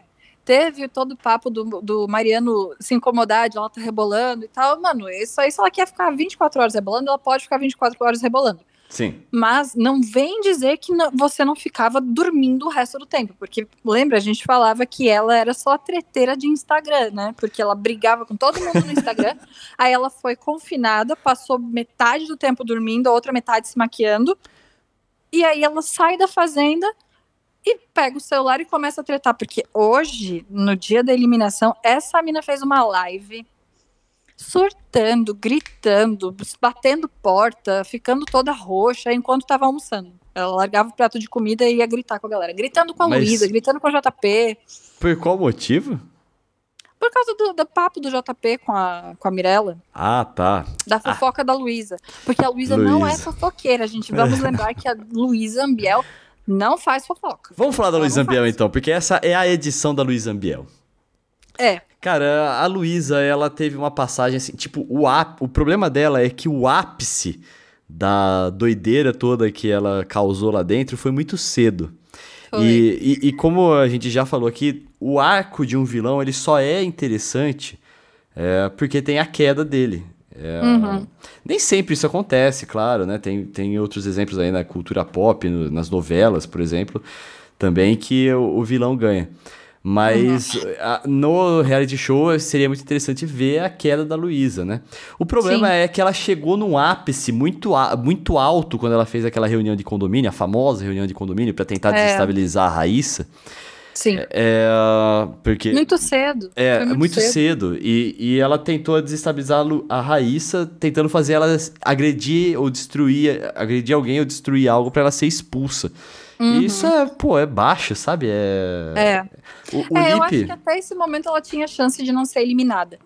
Teve todo o papo do, do Mariano se incomodar de ela tá rebolando e tal. Mano, isso aí, se ela quer ficar 24 horas rebolando, ela pode ficar 24 horas rebolando. Sim. Mas não vem dizer que não- você não ficava dormindo o resto do tempo. Porque, lembra, a gente falava que ela era só a treteira de Instagram, né? Porque ela brigava com todo mundo no Instagram. aí ela foi confinada, passou metade do tempo dormindo, a outra metade se maquiando. E aí ela sai da fazenda e pega o celular e começa a tretar. Porque hoje, no dia da eliminação, essa mina fez uma live surtando, gritando, batendo porta, ficando toda roxa enquanto tava almoçando. Ela largava o prato de comida e ia gritar com a galera. Gritando com a Mas- Luísa, gritando com a JP. Por qual motivo? Por causa do, do papo do JP com a, com a Mirella. Ah, tá. Da fofoca da Luísa. Porque a Luísa não é fofoqueira, gente. Vamos lembrar que a Luísa Ambiel não faz fofoca. Vamos falar da Luísa Ambiel então, porque essa é a edição da Luísa Ambiel. É. Cara, a Luísa, ela teve uma passagem assim, tipo, o, áp- o problema dela é que o ápice da doideira toda que ela causou lá dentro foi muito cedo. Foi. E, e, e como a gente já falou aqui, o arco de um vilão ele só é interessante é, porque tem a queda dele. É, Uhum. Nem sempre isso acontece, claro, né? Tem, tem outros exemplos aí na cultura pop, no- nas novelas, por exemplo, também que o, o vilão ganha. Mas Uhum. a- no reality show seria muito interessante ver a queda da Luísa, né? O problema Sim. é que ela chegou num ápice muito, muito alto quando ela fez aquela reunião de condomínio, a famosa reunião de condomínio, pra tentar É. desestabilizar a Raíssa. Sim. É, porque Muito cedo. é, Foi muito, cedo. E, e ela tentou desestabilizar a Raíssa, tentando fazer ela agredir ou destruir, agredir alguém ou destruir algo pra ela ser expulsa. E isso é, pô, é baixo, sabe? É. Uhum. É. O, o É, eu acho Lipe- que até esse momento ela tinha chance de não ser eliminada.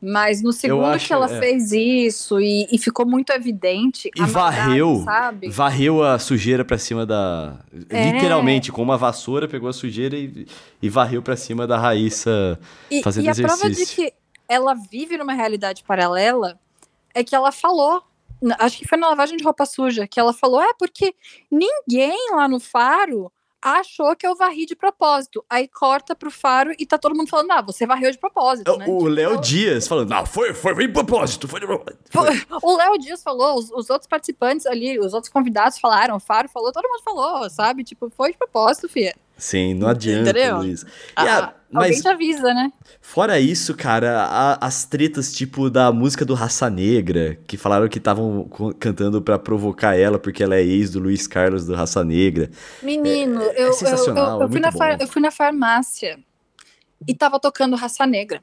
Mas no segundo acho, que ela é. fez isso e, e ficou muito evidente. E varreu, sabe? varreu a sujeira pra cima da. É. Literalmente, com uma vassoura, pegou a sujeira e, e varreu pra cima da Raíssa. E, fazendo e a prova de exercício. que ela vive numa realidade paralela é que ela falou. Acho que foi na lavagem de roupa suja que ela falou: é porque ninguém lá no faro achou que eu varri de propósito. Aí corta pro faro e tá todo mundo falando: ah, você varreu de propósito, né? O Tipo, Léo Dias falando, não, foi, foi, foi de propósito, foi de propósito. Foi- O Léo Dias falou, os, os outros participantes ali, os outros convidados falaram, o Faro falou, todo mundo falou, sabe? Tipo, foi de propósito, filha. Sim, não adianta, Entendeu? Luiz. Ah, a- mas Alguém te avisa, né? Fora isso, cara, a- as tretas tipo da música do Raça Negra, que falaram que estavam cantando pra provocar ela porque ela é ex do Luiz Carlos do Raça Negra. Menino, eu, eu- sensacional, eu, eu fui muito na bom. far- eu fui na farmácia e tava tocando Raça Negra.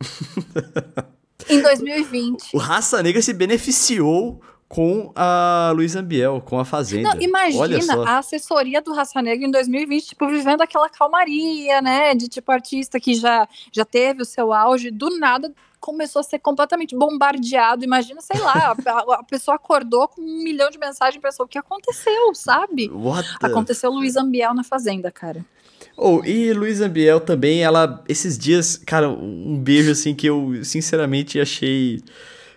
em 2020. O Raça Negra se beneficiou com a Luiz Ambiel, com a Fazenda. Não, imagina a assessoria do Raça Negra em 2020, tipo, vivendo aquela calmaria, né? De tipo artista que já, já teve o seu auge, do nada começou a ser completamente bombardeado. Imagina, sei lá, a, a pessoa acordou com um milhão de mensagens e pensou: o que aconteceu, sabe? What the- Aconteceu Luiz Ambiel na Fazenda, cara. Oh, e Luiz Ambiel também, ela, esses dias, cara, um beijo assim que eu sinceramente achei.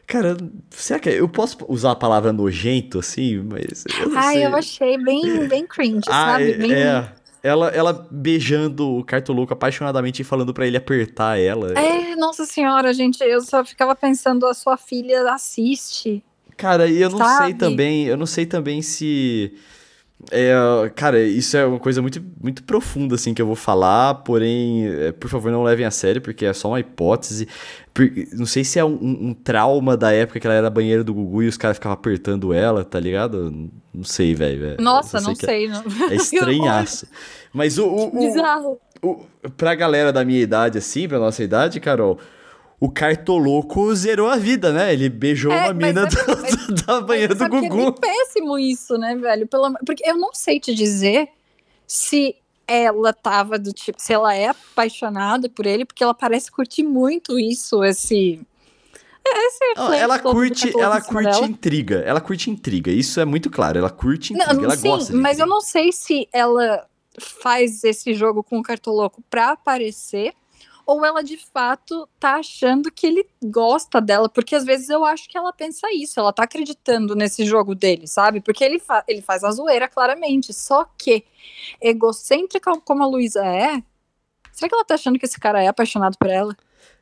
Cara, será que eu posso usar a palavra nojento assim? Mas. Eu não Ai, sei. eu achei bem, bem cringe, Ah, sabe? é, Bem- é. Ela, ela beijando o Cartoloco apaixonadamente e falando pra ele apertar ela. É, nossa senhora, gente, eu só ficava pensando, a sua filha assiste. Cara, e eu não sei Sabe? também, eu não sei também se. É, cara, isso é uma coisa muito, muito profunda, assim, que eu vou falar, porém, é, por favor, não levem a sério, porque é só uma hipótese. Não sei se é um, um- um trauma da época que ela era banheiro do Gugu e os caras ficavam apertando ela, tá ligado? Não sei, velho. é- Nossa, só não que sei. Não. É, é estranhaço. Mas o, o, o, Bizarro. o, pra galera da minha idade, assim, pra nossa idade, Carol, o Cartoloco zerou a vida, né? Ele beijou É, mas mina é- do- do- da banheira Mas do É Gugu. bem péssimo isso, né, velho? Pelo... Porque eu não sei te dizer se ela tava do tipo, se ela é apaixonada por ele, porque ela parece curtir muito isso, esse. ela do curte, ela curte dela. intriga. Ela curte intriga. Isso é muito claro. Ela curte intriga. Não, ela sim, gosta mas eu não sei se ela faz esse jogo com o Cartoloco pra aparecer ou ela de fato tá achando que ele gosta dela, porque às vezes eu acho que ela pensa isso, ela tá acreditando nesse jogo dele, sabe? Porque ele, fa ele faz a zoeira claramente, só que egocêntrica como a Luísa é, será que ela tá achando que esse cara é apaixonado por ela?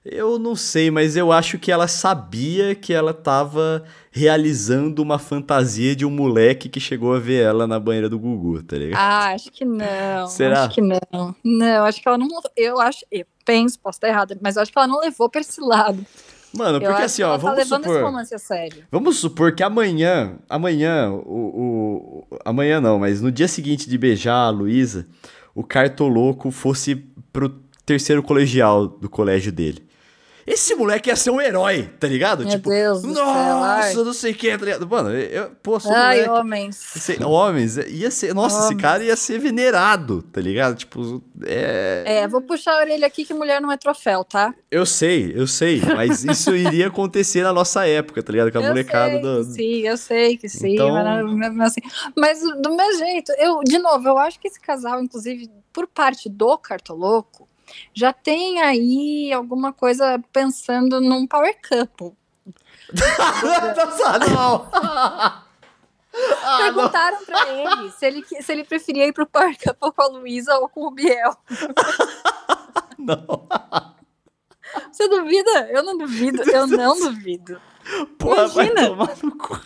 Eu não sei, mas eu acho que ela sabia que ela tava realizando uma fantasia de um moleque que chegou a ver ela na banheira do Gugu, tá ligado? Ah, acho que não. Será? Acho que não. Não, acho que ela não. Eu acho. Eu penso, posso estar errada, mas acho que ela não levou pra esse lado. Mano, eu porque assim, que ó, tá vamos levando esse supor. romance a sério. Vamos supor que amanhã, amanhã, o, o- amanhã não, mas no dia seguinte de beijar a Luísa, o cartoloco fosse pro terceiro colegial do colégio dele. Esse moleque ia ser um herói, tá ligado? Meu Deus do céu, nossa, não sei o que, tá ligado? Mano, eu, pô, sou Ai, moleque. homens. Esse- homens, ia ser. Nossa, esse Homens. cara ia ser venerado, tá ligado? Tipo, é. É, vou puxar a orelha aqui que mulher não é troféu, tá? Eu sei, eu sei, mas isso iria acontecer na nossa época, tá ligado? Com a eu molecada sei do. sim, eu sei que sim, Então- mas, mesmo assim. mas do meu jeito, eu, de novo, eu acho que esse casal, inclusive, por parte do Cartoloco, já tem aí alguma coisa pensando num power couple. Não! Ah, não. Perguntaram pra ele se, ele se ele preferia ir pro Power Couple com a Luísa ou com o Biel. Não. Você duvida? Eu não duvido, eu não duvido. Porra, vai Imagina. tomar no cu.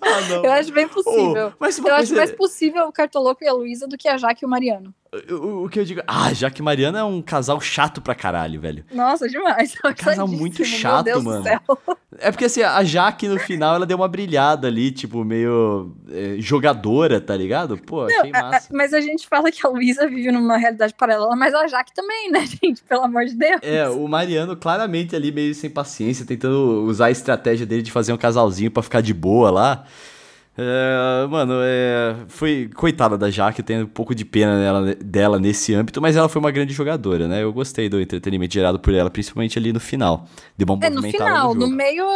ah, não. Eu acho bem possível. Uma eu acho mais possível o Cartoloco e a Luísa do que a Jaque e o Mariano. O, que eu digo. Ah, Jaque e Mariana é um casal chato pra caralho, velho. Nossa, demais. Casal muito chato, mano. É porque assim, a Jaque no final ela deu uma brilhada ali, tipo, meio é, jogadora, tá ligado? Pô, achei Não, a- mas a gente fala que a Luísa vive numa realidade paralela, mas a Jaque também, né, gente? Pelo amor de Deus. É, o Mariano claramente ali meio sem paciência, tentando usar a estratégia dele de fazer um casalzinho pra ficar de boa lá. É, mano, é, foi coitada da Jaque, eu tenho um pouco de pena nela- dela nesse âmbito, mas ela foi uma grande jogadora, né? Eu gostei do entretenimento gerado por ela, principalmente ali no final. Deu uma É, no final, no, jogo. meio,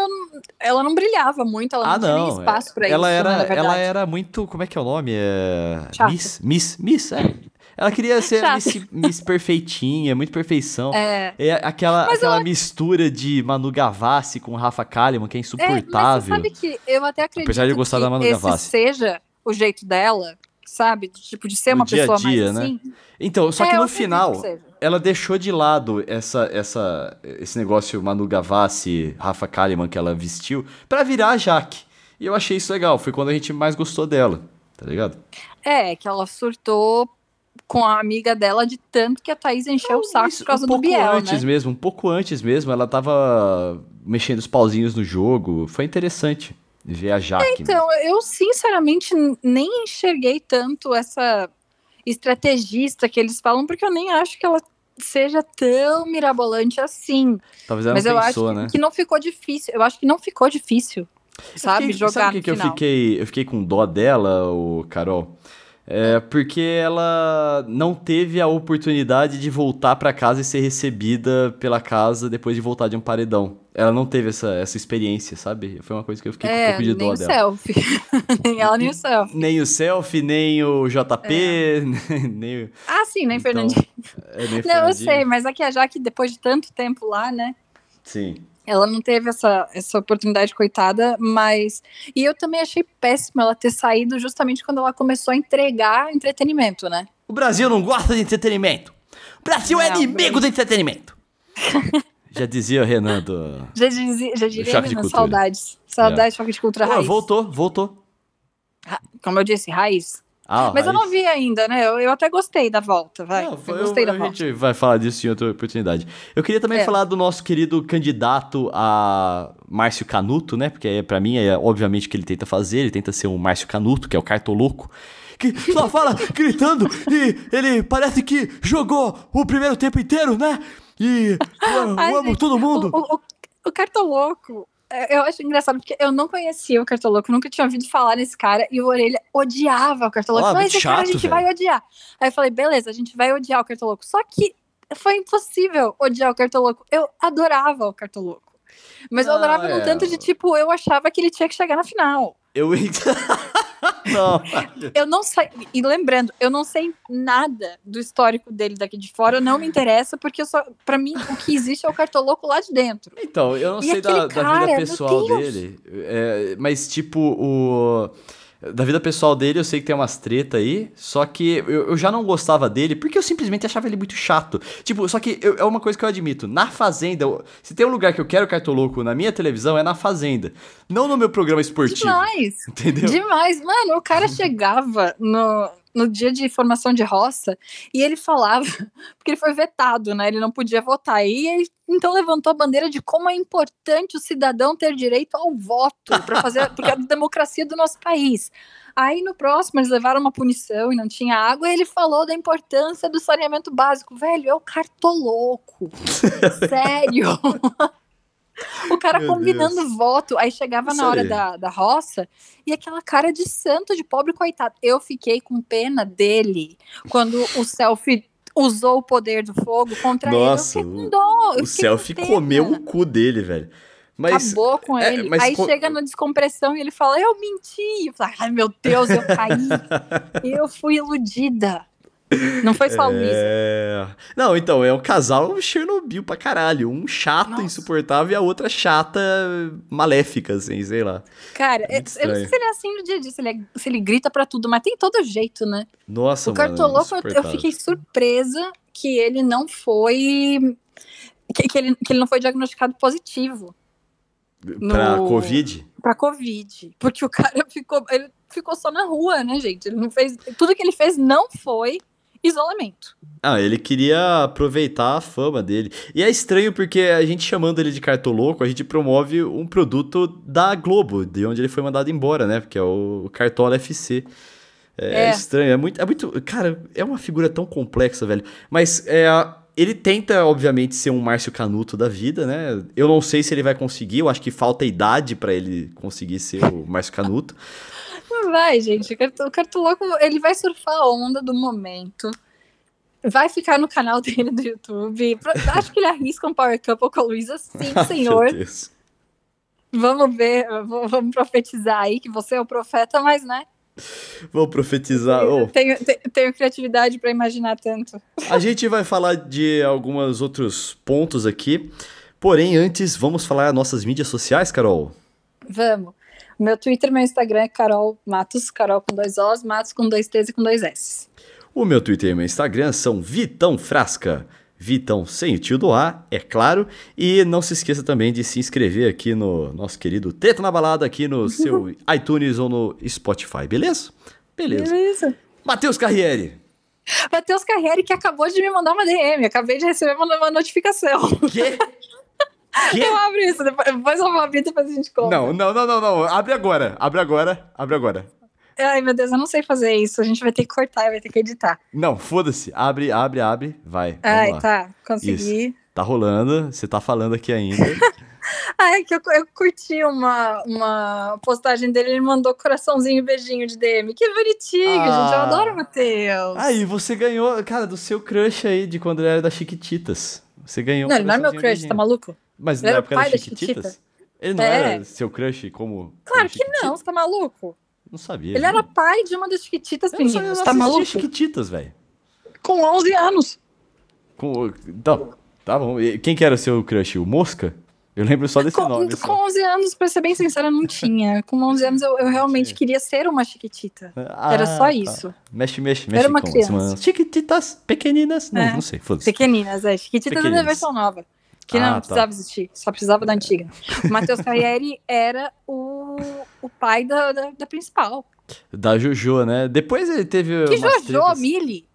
ela não brilhava muito, ela Ah, não tinha não. nem espaço pra ela isso, era, né, ela era muito, como é que é o nome? É... Miss, Miss, Miss, é. Ela queria ser. Miss, Miss perfeitinha, muito perfeição. É, É aquela, Mas aquela mistura de Manu Gavassi com Rafa Kalimann, que é É, insuportável. sabe que eu até acredito Apesar de eu gostar que da Manu esse Gavassi. seja o jeito dela, sabe? Tipo, de ser No uma dia a pessoa dia, mais né? assim. Então, só É, que eu no final, ela deixou de lado essa, essa, esse negócio Manu Gavassi, Rafa Kalimann que ela vestiu, pra virar a Jaque. E eu achei isso legal, foi quando a gente mais gostou dela, tá ligado? É, que ela surtou com a amiga dela de tanto que a Thaís encheu o saco Isso, por causa um do pouco Biel, antes né? mesmo, um pouco antes mesmo, ela tava mexendo os pauzinhos no jogo, foi interessante ver a Jaque. Então, eu sinceramente nem enxerguei tanto essa estrategista que eles falam, porque eu nem acho que ela seja tão mirabolante assim. Talvez ela Mas não eu pensou, acho né? que não ficou difícil. Eu acho que não ficou difícil, sabe? Fiquei- jogar sabe que, que eu fiquei? Eu fiquei com dó dela, o Carol. É porque ela não teve a oportunidade de voltar pra casa e ser recebida pela casa depois de voltar de um paredão. Ela não teve essa, essa experiência, sabe? Foi uma coisa que eu fiquei com um É, pouco de nem dó o dela. selfie. nem ela, nem o selfie. Nem o selfie, nem o JP, É. nem o. Ah, sim, nem Então, Fernandinho. É, nem Não, eu Fernandinho. sei, mas aqui a Jaque, depois de tanto tempo lá, né? Sim. Ela não teve essa, essa oportunidade, coitada, mas. E eu também achei péssimo ela ter saído justamente quando ela começou a entregar entretenimento, né? O Brasil não gosta de entretenimento. O Brasil é Não, inimigo do entretenimento. Já dizia o Renan do. Já, dizia, já diria, Choque de cultura. saudades. Saudades, choque de cultura Pô, raiz. voltou, voltou. Como eu disse, raiz. Ah, Mas eu não vi ainda, né? Eu, eu até gostei da volta, vai. Não, foi- eu gostei da a volta. gente vai falar disso em outra oportunidade. Eu queria também É. falar do nosso querido candidato a Márcio Canuto, né? Porque pra mim é obviamente o que ele tenta fazer, ele tenta ser um Márcio Canuto, que é o cartoloco. Que só fala gritando e ele parece que jogou o primeiro tempo inteiro, né? E eu Ai, amo gente, todo mundo. O, o, o Cartoloco, eu acho engraçado porque eu não conhecia o Cartoloco, nunca tinha ouvido falar nesse cara e o Orelha odiava o Cartoloco. Ah, Falei, esse cara a chato, gente velho. vai odiar. Aí eu falei, beleza, a gente vai odiar o Cartoloco. Só que foi impossível odiar o Cartoloco. Eu adorava o Cartoloco. Mas eu Não, adorava é. num tanto de tipo, eu achava que ele tinha que chegar na final. Eu. não. Eu não sei. E lembrando, eu não sei nada do histórico dele daqui de fora, não me interessa, porque só, pra mim o que existe é o Cartoloco lá de dentro. Então, eu não E sei da, aquele da cara, vida pessoal dele. é, mas, tipo, o. Da vida pessoal dele, eu sei que tem umas treta aí. Só que eu, eu já não gostava dele porque eu simplesmente achava ele muito chato. Tipo, só que eu- é uma coisa que eu admito. Na Fazenda, se tem um lugar que eu quero cartoloco na minha televisão, é na Fazenda. Não no meu programa esportivo. Demais. Entendeu? Demais. Mano, o cara chegava no, no dia de formação de roça e ele falava, porque ele foi vetado, né? Ele não podia votar. E ele então levantou a bandeira de como é importante o cidadão ter direito ao voto para fazer, porque é a democracia do nosso país. Aí no próximo eles levaram uma punição e não tinha água, e ele falou da importância do saneamento básico. Velho, é o cartoloco. Sério. O cara Meu combinando voto, aí chegava Isso na hora aí. da, da roça e aquela cara de santo, de pobre coitado. Eu fiquei com pena dele quando o selfie usou o poder do fogo contra Nossa, ele. Com o- eu com selfie comeu o cu dele, velho. Mas. Acabou com é, ele. Aí co- chega na descompressão e ele fala: Eu menti. Eu falei, Ai, meu Deus, eu caí. eu fui iludida. Não foi só Luísa. É... Não, então, é um casal Chernobyl pra caralho. Um chato, Nossa. insuportável, e a outra chata, maléfica, assim, sei lá. Cara, eu, muito eu não sei se ele é assim no dia a dia, se ele, é- se ele grita pra tudo, mas tem todo jeito, né? Nossa, o mano. Cartoloco, eu- eu fiquei surpresa que ele não foi. Que, que ele, que ele não foi diagnosticado positivo Pra no- Covid? pra Covid. Porque o cara ficou. Ele ficou só na rua, né, gente? Ele não fez. Tudo que ele fez não foi isolamento. Ah, ele queria aproveitar a fama dele. E é estranho porque a gente chamando ele de cartoloco, a gente promove um produto da Globo, de onde ele foi mandado embora, né? Porque é o Cartola FC. É, É. estranho, é muito, é muito. Cara, é uma figura tão complexa, velho. Mas é, ele tenta, obviamente, ser um Márcio Canuto da vida, né? Eu não sei se ele vai conseguir, eu acho que falta idade pra ele conseguir ser o Márcio Canuto. Não vai, gente. O Carto- O Cartoloco, ele vai surfar a onda do momento. Vai ficar no canal dele do YouTube. Acho que ele arrisca um Power Couple com a Luísa, sim, senhor. Vamos ver, vamos profetizar aí que você é o profeta, mas né? Vou profetizar. Ô, Tenho, te- tenho criatividade pra imaginar tanto. A gente vai falar de alguns outros pontos aqui. Porém, antes, vamos falar nossas mídias sociais, Carol. Vamos. Meu Twitter e meu Instagram é Carol Matos, Carol com dois Os, Matos com dois T's e com dois S. O meu Twitter e meu Instagram são Vitão Frasca. Vitão sem o tio do A, é claro. E não se esqueça também de se inscrever aqui no nosso querido Treta na Balada, aqui no seu iTunes ou no Spotify, beleza? Beleza. Beleza. Matheus Carriere. Matheus Carriere, que acabou de me mandar uma DM. Acabei de receber uma, uma notificação. Quê? Quê? Eu abro isso, depois, eu vou abrir, depois a gente conta. Não, não, não, não, não. Abre agora. Abre agora. Abre agora. Ai, meu Deus, eu não sei fazer isso. A gente vai ter que cortar, vai ter que editar. Não, foda-se. Abre, abre, abre. Vai. Ai, tá. Consegui. Tá rolando, você tá falando aqui ainda. Ah, é que eu, eu curti uma, uma postagem dele, ele mandou coraçãozinho e beijinho de DM. Que bonitinho, Ah. gente. Eu adoro o Matheus. Aí, você ganhou, cara, do seu crush aí, de quando ele era da Chiquititas. Você ganhou não, ele não é meu crush, tá maluco? Mas na época pai era da Chiquititas? Ele não É. era seu crush como. Claro que não, você tá maluco? Não sabia. Ele era pai de uma das chiquititas, Eu não sabia, Tá maluco? Chiquititas, velho. Com 11 anos. Com... Tá, tá bom. E Quem que era o seu crush? O Mosca? Eu lembro só desse Com, nome. com só. 11 anos, pra ser bem sincera, não tinha. Com 11 anos eu, eu realmente Sim. queria ser uma chiquitita. Ah, Era só tá. isso. Mexe, mexe, mexe Era uma criança. Chiquititas, pequeninas. Não, É. não sei, foda-se. Pequeninas, é. Chiquititas é da Pequeninas. versão nova. Que Ah, não tá. precisava existir, só precisava da antiga. O Matheus Carriere era o, o pai da, da, da principal. Da Jojo, né? Depois ele teve. Que Jojo, tretas- Mili.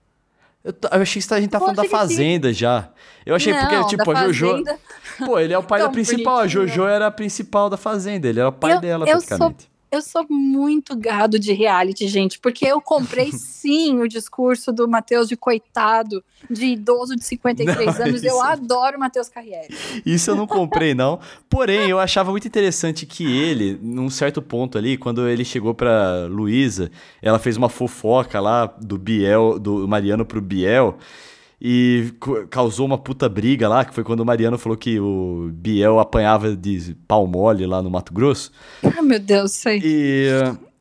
Eu, eu achei que a gente tá Pô, falando da. Fazenda já. Eu achei não, porque, tipo, a Jojo. Fazenda. Pô, ele é o pai da principal. A bonitinho. Jojo era a principal da Fazenda. Ele era o pai Eu- dela, eu sou- praticamente. Eu sou muito gado de reality, gente, porque eu comprei sim o discurso do Matheus de coitado, de idoso de 53 não, anos. Isso... Eu adoro o Matheus Carriere. Isso eu não comprei, não. Porém, eu achava muito interessante que ele, num certo ponto ali, quando ele chegou pra Luísa, ela fez uma fofoca lá do Biel, do Mariano pro Biel e causou uma puta briga lá, que foi quando o Mariano falou que o Biel apanhava de pau mole lá no Mato Grosso. Ah, meu Deus, sei. E,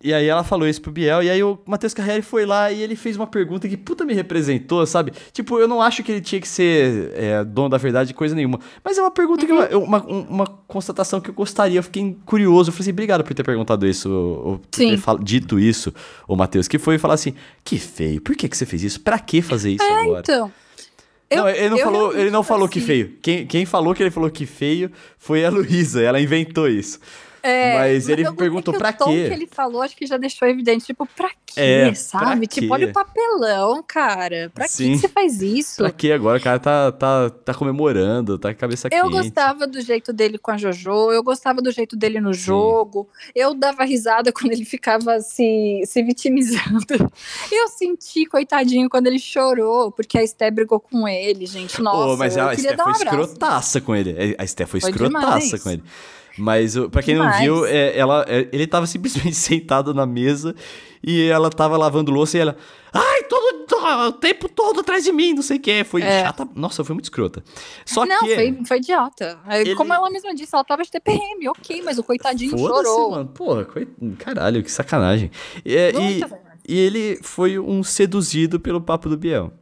e aí ela falou isso pro Biel, e aí o Matheus Carriere foi lá e ele fez uma pergunta que puta me representou, sabe? Tipo, eu não acho que ele tinha que ser é, dono da verdade coisa nenhuma, mas é uma pergunta, uhum. que eu, uma, uma constatação que eu gostaria, eu fiquei curioso, eu falei assim, obrigado por ter perguntado isso, ou ter dito isso, o Matheus, que foi falar assim, que feio, por que, que você fez isso? Pra que fazer isso é, agora? então... Eu, não, ele não falou, ele não falou que feio. Quem, quem falou que ele falou que feio foi a Luísa, ela inventou isso. É, mas ele perguntou pra quê? O que ele falou, acho que já deixou evidente. Tipo, pra quê, é, sabe? Pra tipo, olha o papelão, cara. Pra Sim. que você faz isso? Pra quê? Agora o cara tá, tá, tá comemorando, tá com a cabeça eu quente. Eu gostava do jeito dele com a Jojo, eu gostava do jeito dele no Sim. jogo. Eu dava risada quando ele ficava se, se vitimizando. Eu senti, coitadinho, quando ele chorou, porque a Esté brigou com ele, gente. Nossa, oh, mas a Esté foi um escrotaça com ele. A Esté foi, foi escrotaça demais. com ele. Mas para quem Demais. não viu, é, ela, é, ele tava simplesmente sentado na mesa e ela tava lavando louça e ela. Ai, todo, todo o tempo todo atrás de mim, não sei o que. Foi é. chata. Nossa, foi muito escrota. Só não, que. Foi, foi idiota. Ele... Como ela mesma disse, ela tava de TPM, ok, mas o coitadinho chorou. mano. Porra, coit... caralho, que sacanagem. E, e, e ele foi um seduzido pelo papo do Biel.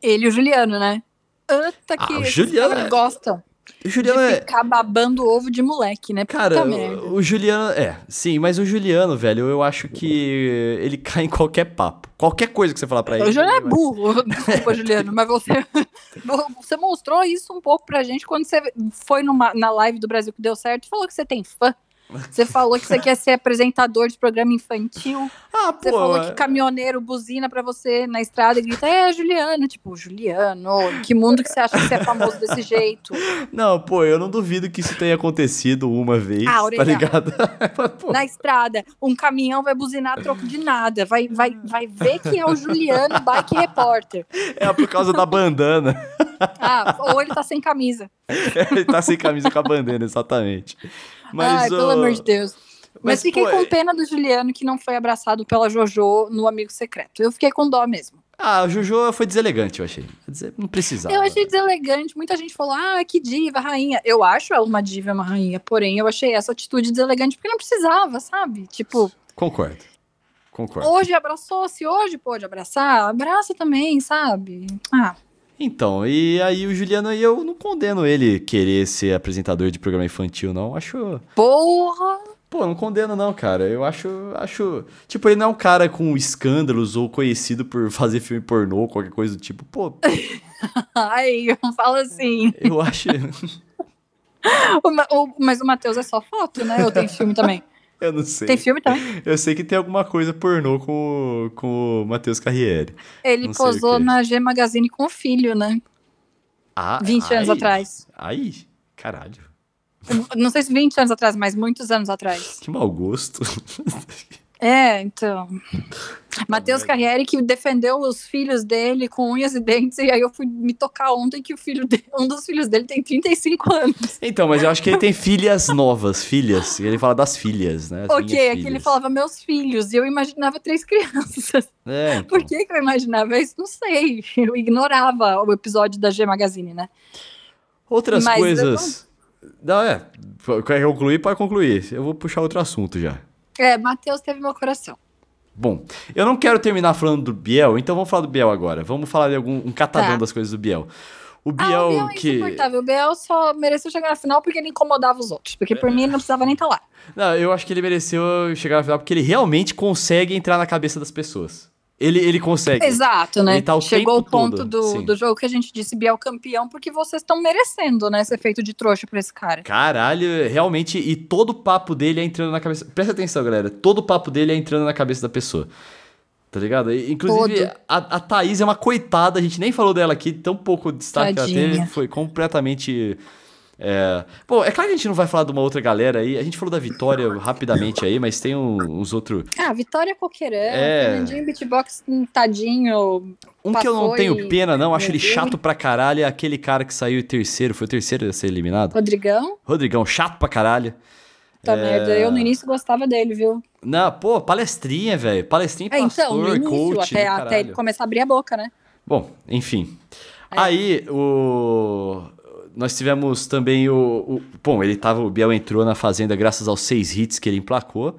Ele e o Juliano, né? Puta que ah, o Juliano é... gostam. O Juliano de é- ficar babando ovo de moleque, né? Cara, o, o Juliano. É, sim, mas o Juliano, velho, eu acho que ele cai em qualquer papo. Qualquer coisa que você falar pra ele. O Juliano é burro, desculpa, Juliano, mas você, você mostrou isso um pouco pra gente quando você foi numa, na live do Brasil que deu certo e falou que você tem fã. Você falou que você quer ser apresentador de programa infantil. Ah, você pô, falou que caminhoneiro buzina pra você na estrada e grita, é, Juliano. Tipo, Juliano, que mundo que você acha que você é famoso desse jeito? Não, pô, eu não duvido que isso tenha acontecido uma vez, ah, tá ligado? na estrada, um caminhão vai buzinar a troco de nada. Vai, vai, vai ver que é o Juliano Bike Repórter. É por causa da bandana. Ah, ou ele tá sem camisa. ele tá sem camisa com a bandana, exatamente. Mas, Ai, pelo amor de Deus. Mas, mas fiquei pô, com é- pena do Juliano que não foi abraçado pela Jojo no Amigo Secreto. Eu fiquei com dó mesmo. Ah, o Jojo foi deselegante, eu achei. Não precisava. Eu achei deselegante. Muita gente falou, ah, que diva, rainha. Eu acho ela uma diva, uma rainha. Porém, eu achei essa atitude deselegante porque não precisava, sabe? Tipo. Concordo. Concordo. Hoje abraçou, se hoje pôde abraçar, abraça também, sabe? Ah. Então, e aí o Juliano e eu não condeno ele querer ser apresentador de programa infantil, não. Acho. Porra! Pô, não condeno, não, cara. Eu acho. acho Tipo, ele não é um cara com escândalos ou conhecido por fazer filme pornô, qualquer coisa do tipo. Pô. Ai, não fala assim. Eu acho. o, o, mas o Matheus é só foto, né? Ou tem filme também? Eu não sei. Tem filme também? Eu sei que tem alguma coisa pornô com, o, com o Matheus Carriere. Ele não posou na G Magazine com o filho, né? Ah, 20 ai, anos atrás. Aí, caralho. Não sei se 20 anos atrás, mas muitos anos atrás. Que mau gosto. É, então. Matheus Carriere que defendeu os filhos dele com unhas e dentes, e aí eu fui me tocar ontem que o filho um dos filhos dele tem 35 anos. Então, mas eu acho que ele tem filhas novas, filhas. Ele fala das filhas, né? As ok, é que ele falava meus filhos, e eu imaginava três crianças. É, então. Por que, que eu imaginava isso? Não sei. Eu ignorava o episódio da G Magazine, né? Outras mas coisas. Não... não, é. Quer concluir? Pode concluir. Eu vou puxar outro assunto já. É, Matheus teve meu coração. Bom, eu não quero terminar falando do Biel, então vamos falar do Biel agora. Vamos falar de algum um catadão tá. das coisas do Biel. O Biel, ah, o Biel é que. insuportável. O Biel só mereceu chegar na final porque ele incomodava os outros. Porque por mim ele não precisava nem estar lá. Não, eu acho que ele mereceu chegar na final porque ele realmente consegue entrar na cabeça das pessoas. Ele, ele consegue. Exato, né? Tá o Chegou o ponto do, do jogo que a gente disse Biel campeão, porque vocês estão merecendo, né? Ser feito de trouxa pra esse cara. Caralho, realmente. E todo o papo dele é entrando na cabeça. Presta atenção, galera. Todo o papo dele é entrando na cabeça da pessoa. Tá ligado? Inclusive, a, a Thaís é uma coitada, a gente nem falou dela aqui, tão pouco destaque Tadinha. ela teve, foi completamente É... Bom, é claro que a gente não vai falar de uma outra galera aí. A gente falou da Vitória rapidamente aí, mas tem um, uns outros. Ah, Vitória Coqueirão, É. Fernandinho Beatbox, tadinho. Um que eu não tenho pena, não, acho ele chato pra caralho, é aquele cara que saiu terceiro, foi o terceiro a ser eliminado. Rodrigão, Rodrigão, chato pra caralho. tá merda. Eu no início gostava dele, viu? Não, pô, palestrinha, velho. Palestrinha É, pastor, então, no início, coach. até, até ele começar a abrir a boca, né? Bom, enfim. É. Aí, o... Nós tivemos também o, o... Bom, ele tava... O Biel entrou na Fazenda graças aos seis hits que ele emplacou.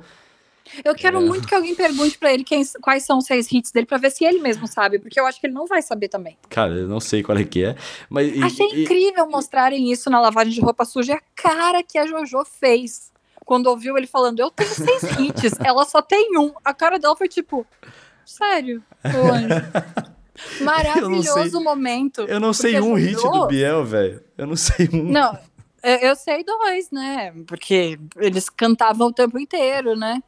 Eu quero É. muito que alguém pergunte pra ele quem- quais são os seis hits dele pra ver se ele mesmo sabe, porque eu acho que ele não vai saber também. Cara, eu não sei qual é que é. Mas, e- Achei e- incrível mostrarem isso na lavagem de roupa suja, e a cara que a Jojo fez. Quando ouviu ele falando, eu tenho seis hits, ela só tem um. A cara dela foi tipo, sério, meu anjo. Maravilhoso momento. Eu não sei um hit do Biel, velho. Eu não sei um. Não, eu, sei dois, né? Porque eles cantavam o tempo inteiro, né?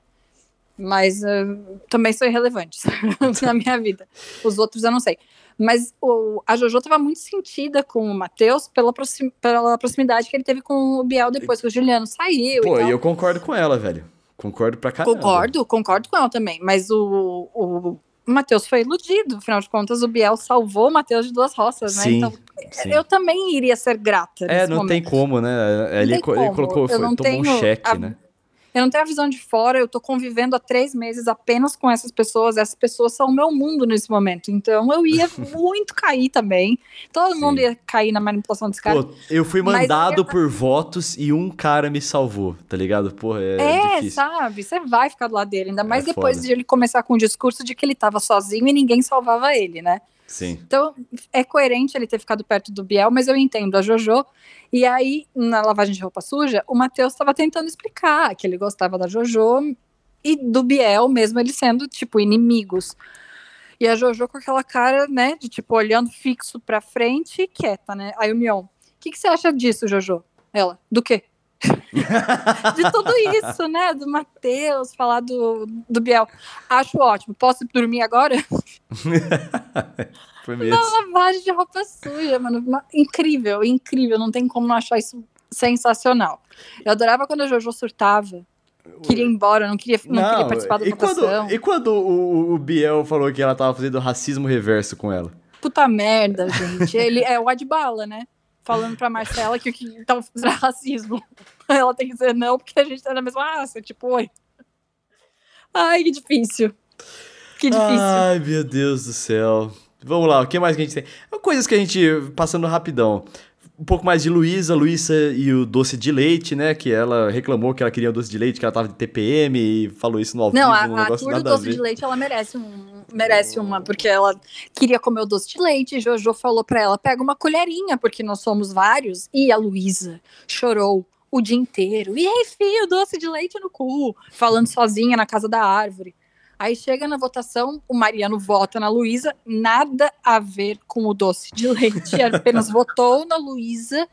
Mas eh, também são irrelevantes na minha vida. Os outros eu não sei. Mas o, a Jojo estava muito sentida com o Matheus pela, proxim- pela proximidade que ele teve com o Biel depois que o Juliano saiu. Pô, e tal. e eu concordo com ela, velho. Concordo pra caramba. Concordo, concordo com ela também. Mas o, o Matheus foi iludido. Afinal de contas, o Biel salvou o Matheus de duas roças, né? Sim, Então, sim. eu também iria ser grata. É, não momento. tem como, né? Ele, como. colocou, foi, tomou um cheque, a- né? Eu não tenho a visão de fora, eu tô convivendo há três meses apenas com essas pessoas. Essas pessoas são o meu mundo nesse momento. Então eu ia muito cair também. Todo Sim. mundo ia cair na manipulação desse cara. Pô, eu fui mandado eu- por votos e um cara me salvou, tá ligado? Porra, é, É, difícil. sabe? Você vai ficar do lado dele. Ainda mais É depois foda. de ele começar com o discurso de que ele tava sozinho e ninguém salvava ele, né? Sim. Então, é coerente ele ter ficado perto do Biel, mas eu entendo a Jojo. E aí, na lavagem de roupa suja, o Matheus estava tentando explicar que ele gostava da Jojo e do Biel, mesmo eles sendo, tipo, inimigos. E a Jojo com aquela cara, né, de tipo, olhando fixo pra frente e quieta, né? Aí o Mion, o que, que você acha disso, Jojo? Ela, do quê? de tudo isso, né? Do Matheus, falar do, do Biel. Acho ótimo. Posso dormir agora? Foi mesmo. Uma lavagem de roupa suja, mano. Incrível, incrível. Não tem como não achar isso sensacional. Eu adorava quando a Jojo surtava. Queria ir embora, não queria, não queria participar da e quando, e quando o, o Biel falou que ela tava fazendo racismo reverso com ela? Puta merda, gente. Ele é o Adbala, né? Falando pra Marcela que o que tava fazendo era racismo. Ela tem que dizer não, porque a gente tá na mesma raça. Tipo, oi. Ai, que difícil. Que difícil. Ai, meu Deus do céu. Vamos lá, o que mais que a gente tem? Coisas que a gente, passando rapidão. Um pouco mais de Luísa, Luísa e o doce de leite, né? Que ela reclamou que ela queria o doce de leite, que ela tava de TPM e falou isso no ao Não, vivo, a, um negócio do nada a doce de leite, ela merece, um, merece uma, porque ela queria comer o doce de leite, Jojo falou pra ela, pega uma colherinha, porque nós somos vários, e a Luísa chorou o dia inteiro, e aí, filho, doce de leite no cu, falando sozinha na casa da árvore. Aí chega na votação, o Mariano vota na Luísa, nada a ver com o doce de leite, apenas votou na Luísa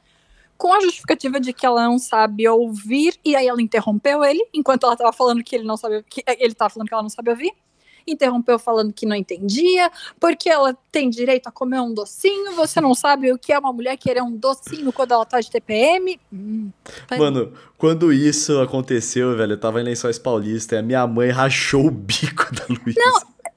com a justificativa de que ela não sabe ouvir, e aí ela interrompeu ele, enquanto ela estava falando que ele não sabe, que ele estava falando que ela não sabe ouvir, interrompeu falando que não entendia, porque ela tem direito a comer um docinho, você não sabe o que é uma mulher querer um docinho quando ela tá de TPM. Hum, vai- Mano, quando isso aconteceu, velho, eu tava em Lençóis Paulista e a minha mãe rachou o bico da Luísa.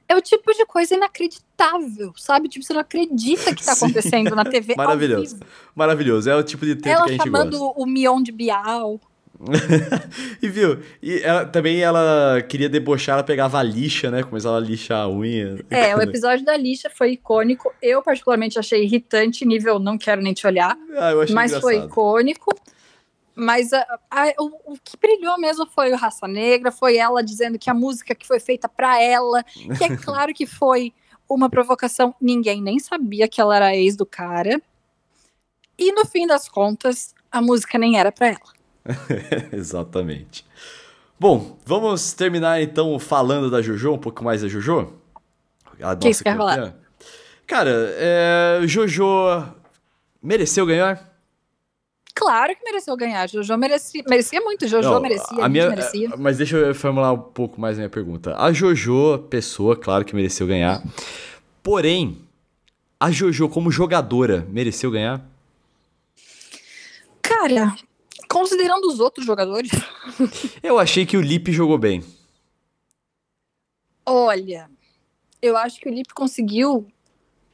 é o tipo de coisa inacreditável, sabe? Tipo, você não acredita que tá Sim. acontecendo na TV. Maravilhoso. Maravilhoso, é o tipo de treta Ela que a gente chamando gosta. o Mion de Bial. E viu, e ela- também ela queria debochar, ela pegava a lixa, né? Começava a lixar a unha. É, o episódio da lixa foi icônico. Eu, particularmente, achei irritante, nível não quero nem te olhar. Ah, mas foi engraçado. icônico. Mas a- a- o, o que brilhou mesmo foi o Raça Negra, foi ela dizendo que a música que foi feita pra ela, que é claro que foi uma provocação, ninguém nem sabia que ela era ex do cara. E no fim das contas, a música nem era pra ela. Exatamente. Bom, vamos terminar então falando da Jojo, um pouco mais da Jojo. A Que nossa quer falar? Cara, é, Jojo mereceu ganhar? Claro que mereceu ganhar. Jojo merecia, merecia muito. Jojo Não, merecia, a minha, merecia. Mas deixa eu formular um pouco mais a minha pergunta. A Jojo, pessoa, claro que mereceu ganhar. Porém, a Jojo como jogadora mereceu ganhar? Cara, considerando os outros jogadores, Eu achei que o Lipe jogou bem. olha, eu acho que o Lipe conseguiu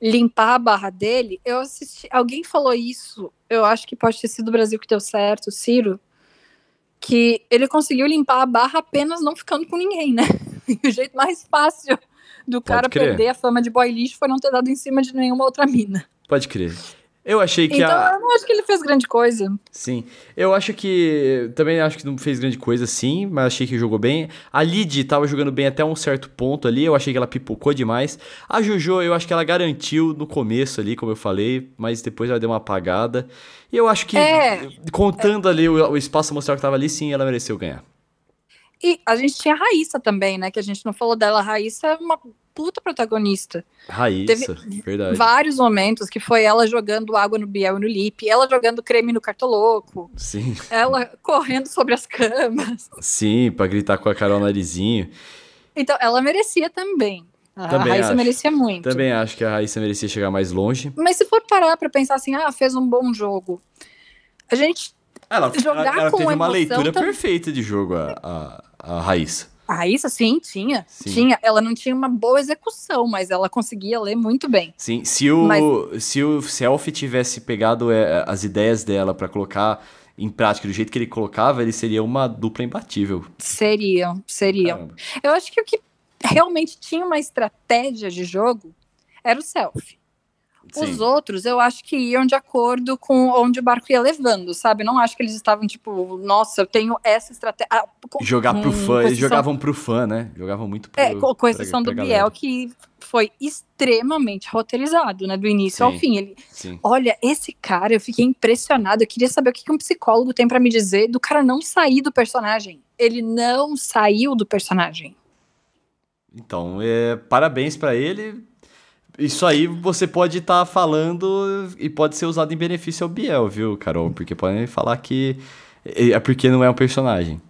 limpar a barra dele. Eu assisti, alguém falou isso, eu acho que pode ter sido o Brasil que deu certo, o Ciro, que ele conseguiu limpar a barra apenas não ficando com ninguém, né? E o jeito mais fácil do cara crer. perder a fama de boy lixo foi não ter dado em cima de nenhuma outra mina. Pode crer. Eu achei que Então a. eu não acho que ele fez grande coisa. Sim. Eu acho que. Também acho que não fez grande coisa sim, mas achei que jogou bem. A Lid tava jogando bem até um certo ponto ali. Eu achei que ela pipocou demais. A Jojo, eu acho que ela garantiu no começo ali, como eu falei, mas depois ela deu uma apagada. E eu acho que, É. contando ali o, o espaço mostrar que tava ali, sim, ela mereceu ganhar. E a gente tinha a Raíssa também, né? Que a gente não falou dela. A Raíssa é uma puta protagonista. Raíssa, verdade. Vários momentos que foi ela jogando água no Biel e no Lip, ela jogando creme no Cartoloco, Sim, ela correndo sobre as camas. sim, pra gritar com a Carol Narizinho. Então, ela merecia também. A Também Raíssa acho. merecia muito. Também acho que a Raíssa merecia chegar mais longe. Mas se for parar pra pensar assim, ah, fez um bom jogo. A gente. Ela, Jogar ela, ela com teve uma leitura tam- perfeita de jogo, a, a, a Raíssa. A Raíssa, sim, tinha. Sim. Tinha. Ela não tinha uma boa execução, mas ela conseguia ler muito bem. Sim, se o, Mas- se o Selfie tivesse pegado é, as ideias dela pra colocar em prática do jeito que ele colocava, ele seria uma dupla imbatível. Seriam, seriam. Caramba. Eu acho que o que realmente tinha uma estratégia de jogo era o selfie. Os Sim. outros, eu acho que iam de acordo com onde o barco ia levando, sabe? Não acho que eles estavam tipo, nossa, eu tenho essa estratégia. Ah, com- Jogar pro hum, fã, eles exceção- jogavam pro fã, né? Jogavam muito pro É, com, com pra- exceção do pra Biel, galera. que foi extremamente roteirizado, né? Do início ao Sim. fim. Ele, Sim. olha, esse cara, eu fiquei impressionado. Eu queria saber o que um psicólogo tem pra me dizer do cara não sair do personagem. Ele não saiu do personagem. Então, é, parabéns pra ele. Isso aí você pode estar falando e pode ser usado em benefício ao Biel, viu, Carol? Porque podem falar que é porque não é um personagem.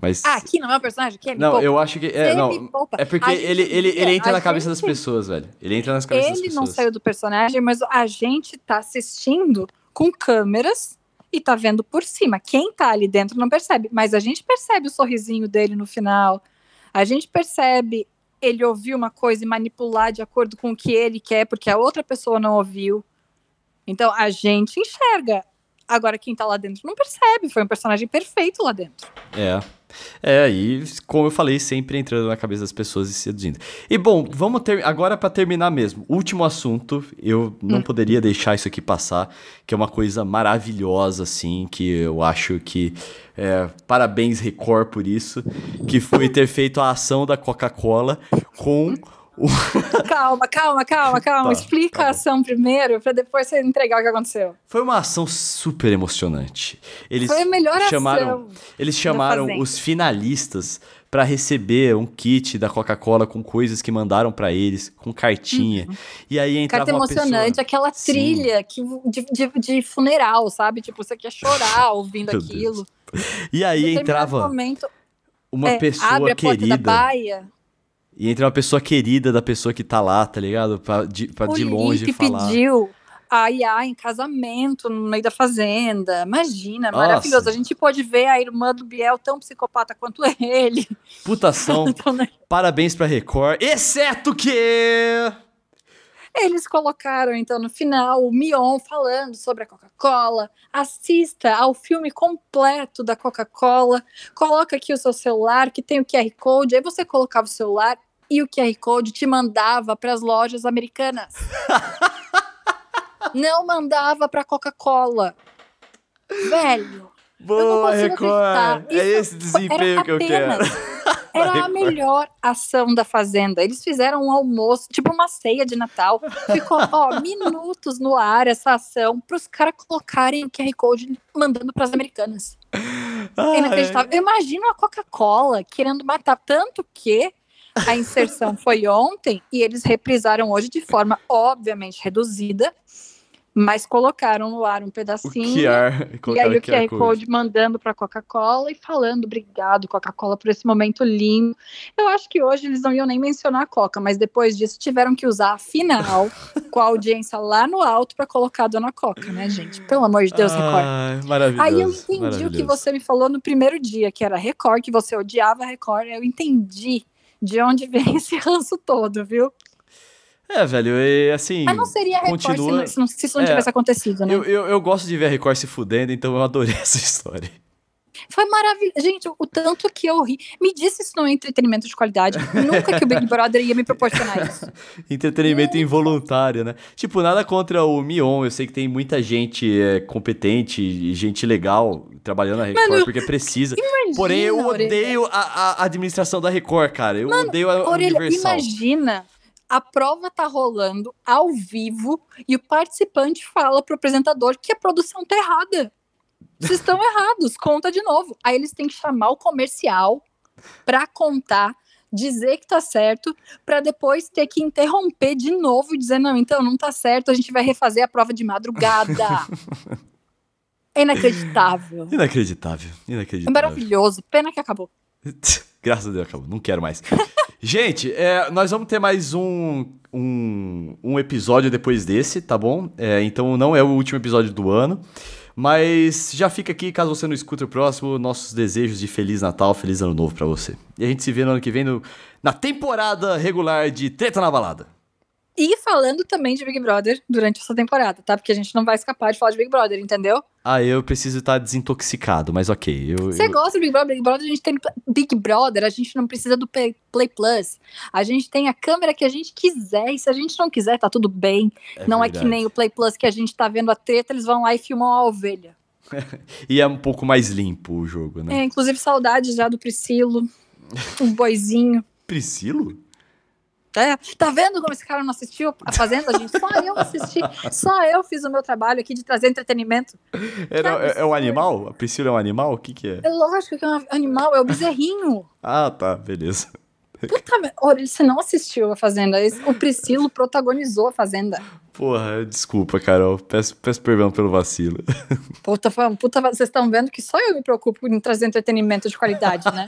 Mas Ah, aqui não é um personagem? Aqui é não, eu acho que é, Ele não, é porque gente ele, ele, ele entra na cabeça das gente- pessoas, velho. Ele entra nas cabeças Ele das não pessoas. saiu do personagem, mas a gente tá assistindo com câmeras e tá vendo por cima. Quem tá ali dentro não percebe, mas a gente percebe o sorrisinho dele no final. A gente percebe ele ouvir uma coisa e manipular de acordo com o que ele quer, porque a outra pessoa não ouviu. Então a gente enxerga. Agora quem tá lá dentro não percebe. Foi um personagem perfeito lá dentro. É. É, e como eu falei, sempre entrando na cabeça das pessoas e seduzindo. E bom, vamos ter agora pra terminar mesmo. Último assunto, eu não Hum. poderia deixar isso aqui passar, que é uma coisa maravilhosa assim, que eu acho que é, parabéns Record por isso, que foi ter feito a ação da Coca-Cola com Calma, calma, calma, calma. Tá, Explica tá a ação primeiro, pra depois você entregar o que aconteceu. Foi uma ação super emocionante. Eles Foi a melhor chamaram, ação. eles chamaram os finalistas pra receber um kit da Coca-Cola com coisas que mandaram pra eles, com cartinha. E aí entrava Carta emocionante, pessoa... aquela Sim. trilha que, de, de, de funeral, sabe? Tipo, você quer chorar ouvindo aquilo. E aí entrava momento, uma é, pessoa abre a porta querida. da baia. E entra uma pessoa querida da pessoa que tá lá, tá ligado? Pra de, pra o de longe Lipe falar. pediu a Iá em casamento no meio da fazenda. Imagina, Nossa. maravilhoso. A gente pode ver a irmã do Biel tão psicopata quanto ele. Puta ação. Então, né, Parabéns pra Record. Exceto que... Eles colocaram, então, no final, o Mion falando sobre a Coca-Cola. Assista ao filme completo da Coca-Cola. Coloca aqui o seu celular, que tem o QR Code. Aí você colocava o celular e o QR Code te mandava para as lojas americanas. Não mandava para Coca-Cola. Velho, Boa. Record. É esse desempenho que eu quero. Era a Record. melhor ação da Fazenda. Eles fizeram um almoço, tipo uma ceia de Natal. Ficou, ó, minutos no ar essa ação para os caras colocarem o QR Code mandando para as americanas. É Ai, inacreditável. Eu imagino a Coca-Cola querendo matar tanto que a inserção foi ontem e eles reprisaram hoje de forma obviamente reduzida. Mas colocaram no ar um pedacinho. QR. E aí o QR Code mandando para Coca-Cola e falando obrigado Coca-Cola por esse momento lindo. Eu acho que hoje eles não iam nem mencionar a Coca, mas depois disso tiveram que usar a final com a audiência lá no alto para colocar a Dona Coca, né, gente? Pelo amor de Deus, Record. Ai, maravilhoso. Aí eu entendi o que você me falou no primeiro dia, que era Record, que você odiava Record. Eu entendi de onde vem esse ranço todo, viu? É, velho, e assim. Mas não seria Record se continua- se, não, se isso não É, tivesse acontecido, né? Eu, eu, eu gosto de ver a Record se fudendo, então eu adorei essa história. Foi maravilhoso. Gente, o tanto que eu ri. Me disse isso não é entretenimento de qualidade. Nunca que o Big Brother ia me proporcionar isso. Entretenimento involuntário, né? Tipo, nada contra o Mion. Eu sei que tem muita gente é, competente e gente legal trabalhando na Record Mano, porque precisa. Imagina, Porém, eu odeio a, a administração da Record, cara. Eu odeio a Orelha, Universal. imagina. A prova tá rolando ao vivo e o participante fala pro apresentador que a produção tá errada. Vocês estão errados, conta de novo. Aí eles têm que chamar o comercial pra contar, dizer que tá certo, pra depois ter que interromper de novo e dizer: não, então não tá certo, a gente vai refazer a prova de madrugada. é inacreditável. Inacreditável, É inacreditável. maravilhoso. Pena que acabou. Graças a Deus, acabou. Não quero mais. Gente, é, nós vamos ter mais um, um, um episódio depois desse, tá bom? É, então não é o último episódio do ano. Mas já fica aqui, caso você não escute o próximo, nossos desejos de Feliz Natal, Feliz Ano Novo pra você. E a gente se vê no ano que vem no- na temporada regular de Treta na Balada. E falando também de Big Brother durante essa temporada, tá? Porque a gente não vai escapar de falar de Big Brother, entendeu? Ah, eu preciso estar desintoxicado, mas ok. Eu, Você eu- gosta de Big Brother? Big Brother, a gente tem Big Brother, a gente não precisa do Play, Play Plus. A gente tem a câmera que a gente quiser, e se a gente não quiser, tá tudo bem. é não é verdade. que nem o Play Plus que a gente tá vendo a treta, eles vão lá e filmam a ovelha. E é um pouco mais limpo o jogo, né? É, inclusive, saudades já do Priscilo, um boizinho. Priscilo? É, tá vendo como esse cara não assistiu a Fazenda, gente? Só eu assisti, só eu fiz o meu trabalho aqui de trazer entretenimento. É, não, é- é um animal? A Priscila é um animal? O que que é? É lógico que é um animal, é o bezerrinho. Ah, tá, beleza. Puta merda, Olha, você não assistiu a Fazenda. O Priscilo protagonizou a Fazenda. Porra, desculpa, Carol. Peço, peço perdão pelo vacilo. Puta, puta, vocês estão vendo que só eu me preocupo em trazer entretenimento de qualidade, né?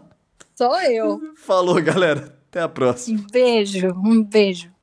só eu. Falou, galera. Até a próxima. Um beijo, um beijo.